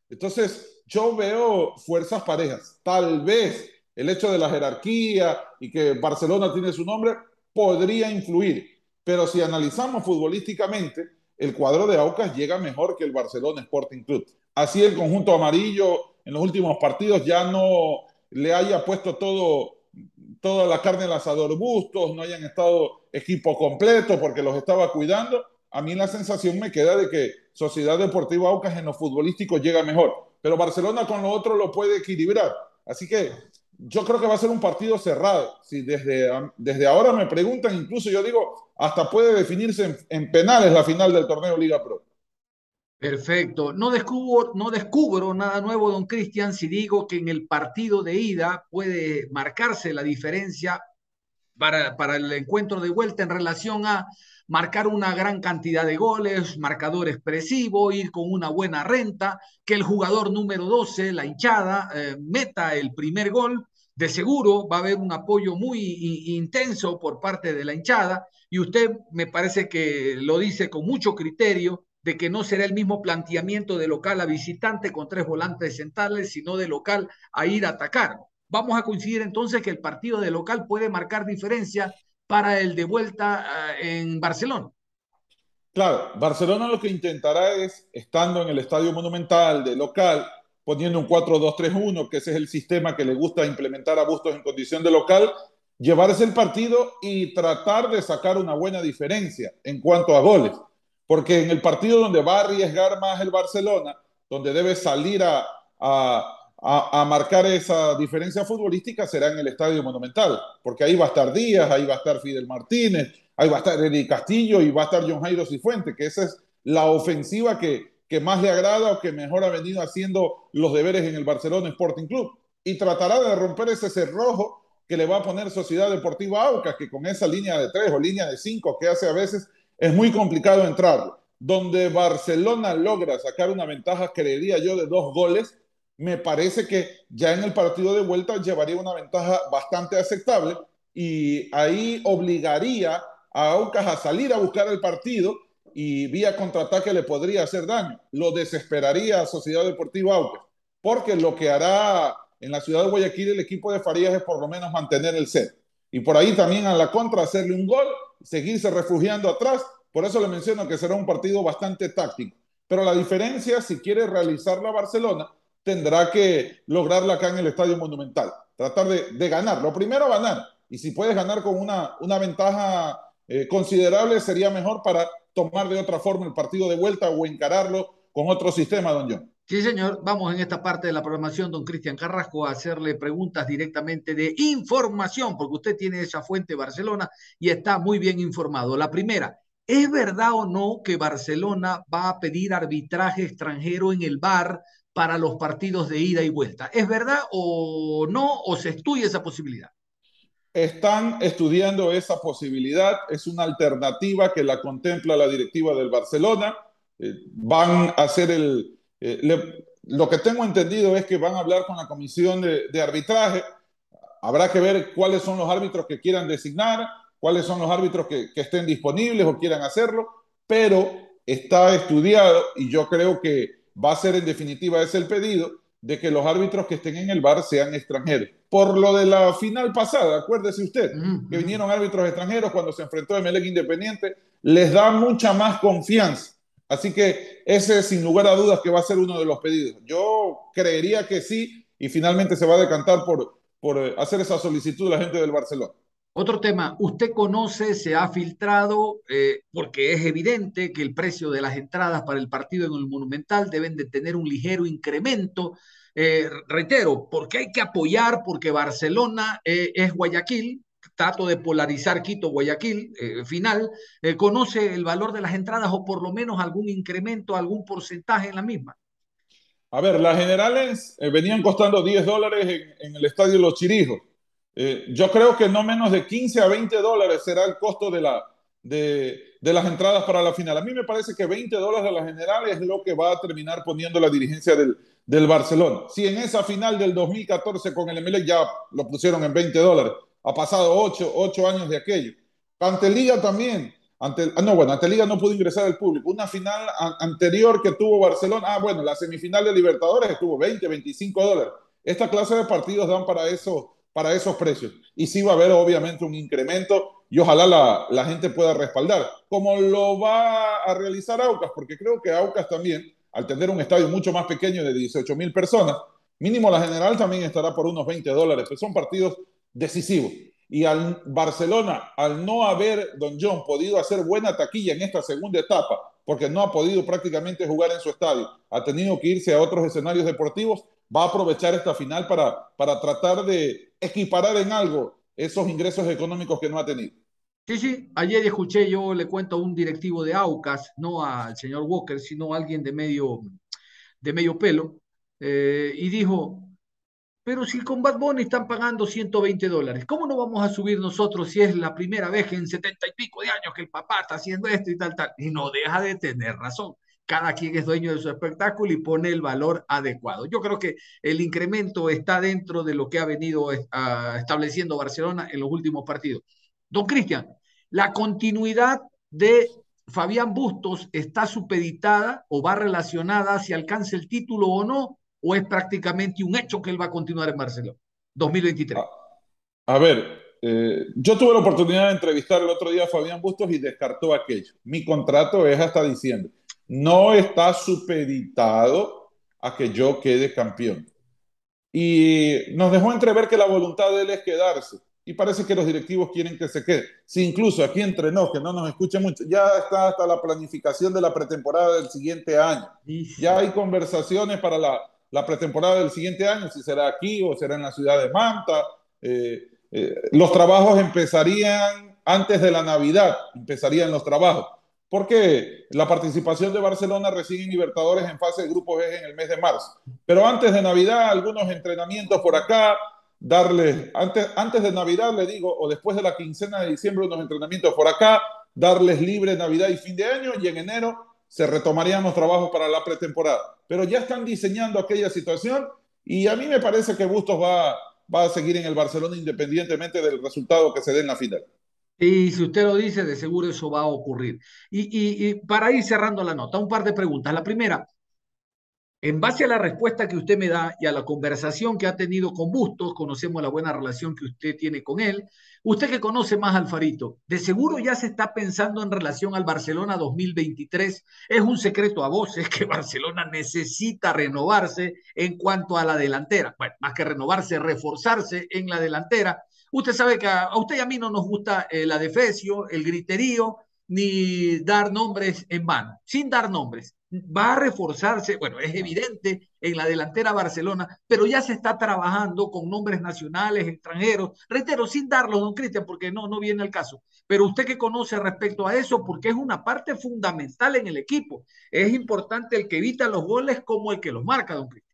Entonces, yo veo fuerzas parejas. Tal vez el hecho de la jerarquía y que Barcelona tiene su nombre podría influir. Pero si analizamos futbolísticamente, el cuadro de Aucas llega mejor que el Barcelona Sporting Club. Así el conjunto amarillo en los últimos partidos ya no le haya puesto todo toda la carne al asador Bustos, no hayan estado equipo completo porque los estaba cuidando. A mí la sensación me queda de que Sociedad Deportiva Aucas en lo futbolístico llega mejor, pero Barcelona con lo otro lo puede equilibrar. Así que yo creo que va a ser un partido cerrado. Si desde, desde ahora me preguntan, incluso yo digo, hasta puede definirse en, en penales la final del torneo Liga Pro. Perfecto. No descubro, no descubro nada nuevo, don Cristian, si digo que en el partido de ida puede marcarse la diferencia para, el encuentro de vuelta en relación a marcar una gran cantidad de goles, marcador expresivo, ir con una buena renta, que el jugador número 12, la hinchada, eh, meta el primer gol. De seguro va a haber un apoyo muy intenso por parte de la hinchada y usted me parece que lo dice con mucho criterio de que no será el mismo planteamiento de local a visitante con tres volantes centrales, sino de local a ir a atacar. Vamos a coincidir entonces que el partido de local puede marcar diferencia para el de vuelta eh, en Barcelona. Claro, Barcelona lo que intentará es, estando en el Estadio Monumental de local, poniendo un 4-2-3-1, que ese es el sistema que le gusta implementar a Bustos en condición de local, llevarse el partido y tratar de sacar una buena diferencia en cuanto a goles. Porque en el partido donde va a arriesgar más el Barcelona, donde debe salir a, a, a, marcar esa diferencia futbolística, será en el Estadio Monumental. Porque ahí va a estar Díaz, ahí va a estar Fidel Martínez, ahí va a estar Eric Castillo y va a estar John Jairo Cifuente, que esa es la ofensiva que, que más le agrada o que mejor ha venido haciendo los deberes en el Barcelona Sporting Club. Y tratará de romper ese cerrojo que le va a poner Sociedad Deportiva Aucas, que con esa línea de tres o línea de cinco que hace a veces es muy complicado entrar. Donde Barcelona logra sacar una ventaja, creería yo, de dos goles, me parece que ya en el partido de vuelta llevaría una ventaja bastante aceptable y ahí obligaría a Aucas a salir a buscar el partido y vía contraataque le podría hacer daño. Lo desesperaría a Sociedad Deportiva Aucas, porque lo que hará en la ciudad de Guayaquil el equipo de Farías es por lo menos mantener el set. Y por ahí también a la contra hacerle un gol, seguirse refugiando atrás. Por eso le menciono que será un partido bastante táctico. Pero la diferencia, si quiere realizarla Barcelona, tendrá que lograrla acá en el Estadio Monumental. Tratar de, ganar. Lo primero, ganar. Y si puedes ganar con una, una ventaja eh, considerable, sería mejor para tomar de otra forma el partido de vuelta o encararlo con otro sistema, don John. Sí, señor. Vamos en esta parte de la programación, don Cristian Carrasco, a hacerle preguntas directamente de información, porque usted tiene esa fuente Barcelona y está muy bien informado. La primera, ¿es verdad o no que Barcelona va a pedir arbitraje extranjero en el bar para los partidos de ida y vuelta? ¿Es verdad o no? ¿O se estudia esa posibilidad? están estudiando esa posibilidad. Es una alternativa que la contempla la directiva del Barcelona. Eh, van a hacer el... Eh, lo que tengo entendido es que van a hablar con la comisión de, arbitraje. Habrá que ver cuáles son los árbitros que quieran designar, cuáles son los árbitros que estén disponibles o quieran hacerlo, pero está estudiado y yo creo que va a ser en definitiva ese el pedido de que los árbitros que estén en el bar sean extranjeros por lo de la final pasada, acuérdese usted, que vinieron árbitros extranjeros cuando se enfrentó Emelec Independiente, les da mucha más confianza. Así que ese sin lugar a dudas que va a ser uno de los pedidos. Yo creería que sí y finalmente se va a decantar por, por eh, hacer esa solicitud la gente del Barcelona. Otro tema, usted conoce, se ha filtrado, eh, porque es evidente que el precio de las entradas para el partido en el Monumental deben de tener un ligero incremento eh, reitero, porque hay que apoyar, porque Barcelona eh, es Guayaquil, trato de polarizar Quito, Guayaquil, eh, final, conoce el valor de las entradas o por lo menos algún incremento, algún porcentaje en la misma. A ver, las generales venían costando 10 dólares en, en, el estadio Los Chirijos. Yo creo que no menos de 15 a 20 dólares será el costo de, la, de, de, las entradas para la final. A mí me parece que 20 dólares de las generales es lo que va a terminar poniendo la dirigencia del, del Barcelona. Si en esa final del 2014 con el Emelec ya lo pusieron en 20 dólares, ha pasado 8, 8 años de aquello. Ante Liga también, ante, ah, no, bueno, ante Liga no pudo ingresar al público. Una final a, anterior que tuvo Barcelona, ah, bueno, la semifinal de Libertadores estuvo 20, 25 dólares. Esta clase de partidos dan para, eso, para esos precios. Y sí va a haber obviamente un incremento y ojalá la, la gente pueda respaldar, como lo va a realizar Aucas, porque creo que Aucas también al tener un estadio mucho más pequeño de 18 mil personas, mínimo la general también estará por unos 20 dólares, pues son partidos decisivos. Y al Barcelona, al no haber, don John, podido hacer buena taquilla en esta segunda etapa, porque no ha podido prácticamente jugar en su estadio, ha tenido que irse a otros escenarios deportivos, va a aprovechar esta final para, para tratar de equiparar en algo esos ingresos económicos que no ha tenido. Sí, sí, ayer escuché, yo le cuento a un directivo de Aucas, no al señor Walker, sino a alguien de medio, de medio pelo, eh, y dijo, pero si con Bad Bunny están pagando 120 dólares, ¿cómo no vamos a subir nosotros si es la primera vez en setenta y pico de años que el papá está haciendo esto y tal, tal? Y no deja de tener razón. Cada quien es dueño de su espectáculo y pone el valor adecuado. Yo creo que el incremento está dentro de lo que ha venido uh, estableciendo Barcelona en los últimos partidos. Don Cristian, la continuidad de Fabián Bustos está supeditada o va relacionada si alcanza el título o no, o es prácticamente un hecho que él va a continuar en Barcelona 2023. A, a ver, eh, yo tuve la oportunidad de entrevistar el otro día a Fabián Bustos y descartó aquello. Mi contrato es hasta diciembre. No está supeditado a que yo quede campeón. Y nos dejó entrever que la voluntad de él es quedarse. Y parece que los directivos quieren que se quede. Si incluso aquí entre nos, que no nos escuche mucho, ya está hasta la planificación de la pretemporada del siguiente año. Ya hay conversaciones para la, la pretemporada del siguiente año, si será aquí o será en la ciudad de Manta. Eh, eh, los trabajos empezarían antes de la Navidad, empezarían los trabajos, porque la participación de Barcelona recién en Libertadores en fase de grupos es en el mes de marzo. Pero antes de Navidad, algunos entrenamientos por acá, darles, antes, antes de Navidad, le digo, o después de la quincena de diciembre, unos entrenamientos por acá, darles libre Navidad y fin de año, y en enero se retomarían los trabajos para la pretemporada. Pero ya están diseñando aquella situación y a mí me parece que Bustos va, va a seguir en el Barcelona independientemente del resultado que se dé en la final. Y si usted lo dice, de seguro eso va a ocurrir. Y, y, y, para ir cerrando la nota, un par de preguntas. La primera, en base a la respuesta que usted me da y a la conversación que ha tenido con Bustos, conocemos la buena relación que usted tiene con él. Usted que conoce más al Farito, de seguro ya se está pensando en relación al Barcelona 2023. Es un secreto a voces que Barcelona necesita renovarse en cuanto a la delantera. Bueno, más que renovarse, reforzarse en la delantera. Usted sabe que a, usted y a mí no nos gusta el adefesio, el griterío, ni dar nombres en vano, sin dar nombres va a reforzarse, bueno, es evidente en la delantera Barcelona, pero ya se está trabajando con nombres nacionales, extranjeros, reitero, sin darlos, don Cristian, porque no, no viene el caso. Pero usted que conoce respecto a eso, porque es una parte fundamental en el equipo. Es importante el que evita los goles como el que los marca, don Cristian.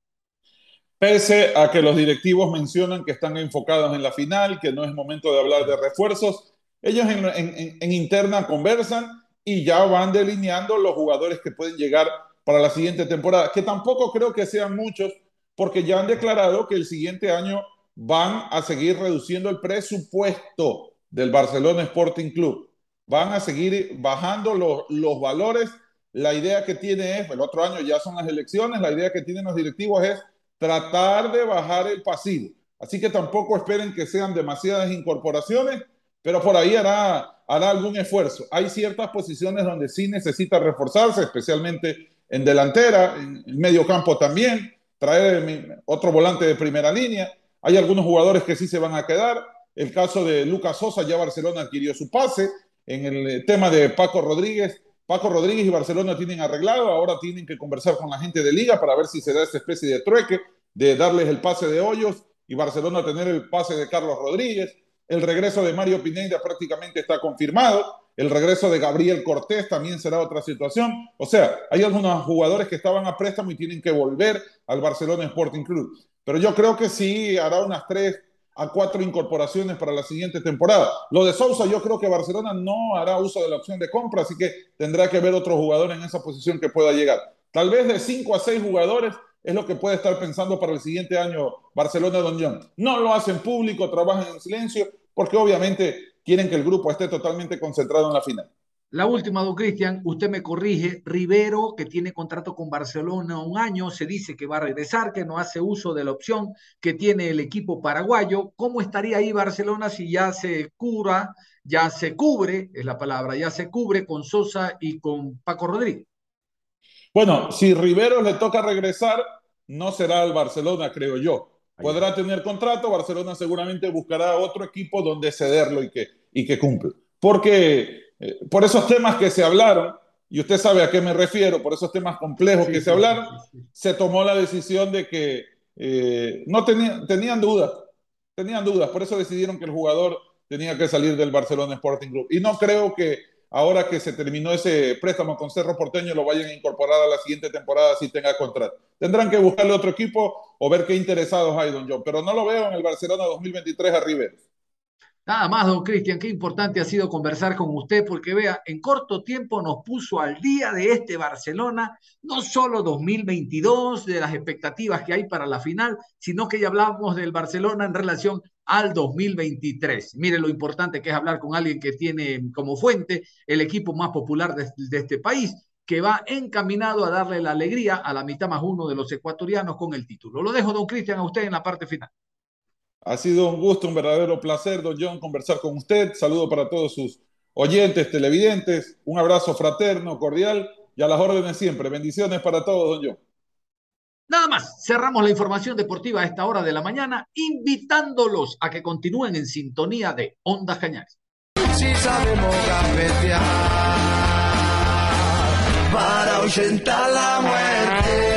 Pese a que los directivos mencionan que están enfocados en la final, que no es momento de hablar de refuerzos, ellos en, interna conversan y ya van delineando los jugadores que pueden llegar para la siguiente temporada, que tampoco creo que sean muchos, porque ya han declarado que el siguiente año van a seguir reduciendo el presupuesto del Barcelona Sporting Club. Van a seguir bajando los, los valores. La idea que tiene es, el otro año ya son las elecciones, la idea que tienen los directivos es tratar de bajar el pasivo. Así que tampoco esperen que sean demasiadas incorporaciones, pero por ahí hará hará algún esfuerzo. Hay ciertas posiciones donde sí necesita reforzarse, especialmente en delantera, en medio campo también, traer otro volante de primera línea. Hay algunos jugadores que sí se van a quedar. El caso de Lucas Sosa, ya Barcelona adquirió su pase. En el tema de Paco Rodríguez, Paco Rodríguez y Barcelona tienen arreglado, ahora tienen que conversar con la gente de liga para ver si se da esta especie de trueque, de darles el pase de Hoyos y Barcelona tener el pase de Carlos Rodríguez. El regreso de Mario Pineda prácticamente está confirmado. El regreso de Gabriel Cortés también será otra situación. O sea, hay algunos jugadores que estaban a préstamo y tienen que volver al Barcelona Sporting Club. Pero yo creo que sí hará unas tres a cuatro incorporaciones para la siguiente temporada. Lo de Sousa, yo creo que Barcelona no hará uso de la opción de compra, así que tendrá que ver otro jugador en esa posición que pueda llegar. Tal vez de cinco a seis jugadores es lo que puede estar pensando para el siguiente año Barcelona Don John. No lo hacen público, trabajan en silencio, porque obviamente quieren que el grupo esté totalmente concentrado en la final. La última, don Cristian, usted me corrige, Rivero, que tiene contrato con Barcelona un año, se dice que va a regresar, que no hace uso de la opción que tiene el equipo paraguayo. ¿Cómo estaría ahí Barcelona si ya se cura, ya se cubre, es la palabra, ya se cubre con Sosa y con Paco Rodríguez? Bueno, si Rivero le toca regresar, no será el Barcelona, creo yo podrá tener contrato, Barcelona seguramente buscará otro equipo donde cederlo y que, y que cumpla. Porque eh, por esos temas que se hablaron, y usted sabe a qué me refiero, por esos temas complejos sí, que se hablaron, sí, se tomó la decisión de que eh, no tenían, tenían dudas, tenían dudas, por eso decidieron que el jugador tenía que salir del Barcelona Sporting Club. Y no creo que ahora que se terminó ese préstamo con Cerro Porteño, lo vayan a incorporar a la siguiente temporada si tenga contrato. Tendrán que buscarle otro equipo o ver qué interesados hay, don John, pero no lo veo en el Barcelona 2023 a Rivero. Nada más, don Cristian, qué importante ha sido conversar con usted, porque vea, en corto tiempo nos puso al día de este Barcelona, no solo 2022, de las expectativas que hay para la final, sino que ya hablamos del Barcelona en relación al 2023. Mire lo importante que es hablar con alguien que tiene como fuente el equipo más popular de, este país, que va encaminado a darle la alegría a la mitad más uno de los ecuatorianos con el título. Lo dejo, don Cristian, a usted en la parte final. Ha sido un gusto, un verdadero placer, don John, conversar con usted. Saludo para todos sus oyentes, televidentes. Un abrazo fraterno, cordial y a las órdenes siempre. Bendiciones para todos, don John. Nada más, cerramos la información deportiva a esta hora de la mañana, invitándolos a que continúen en sintonía de Ondas Cañares. Si sabemos para ahuyentar la muerte.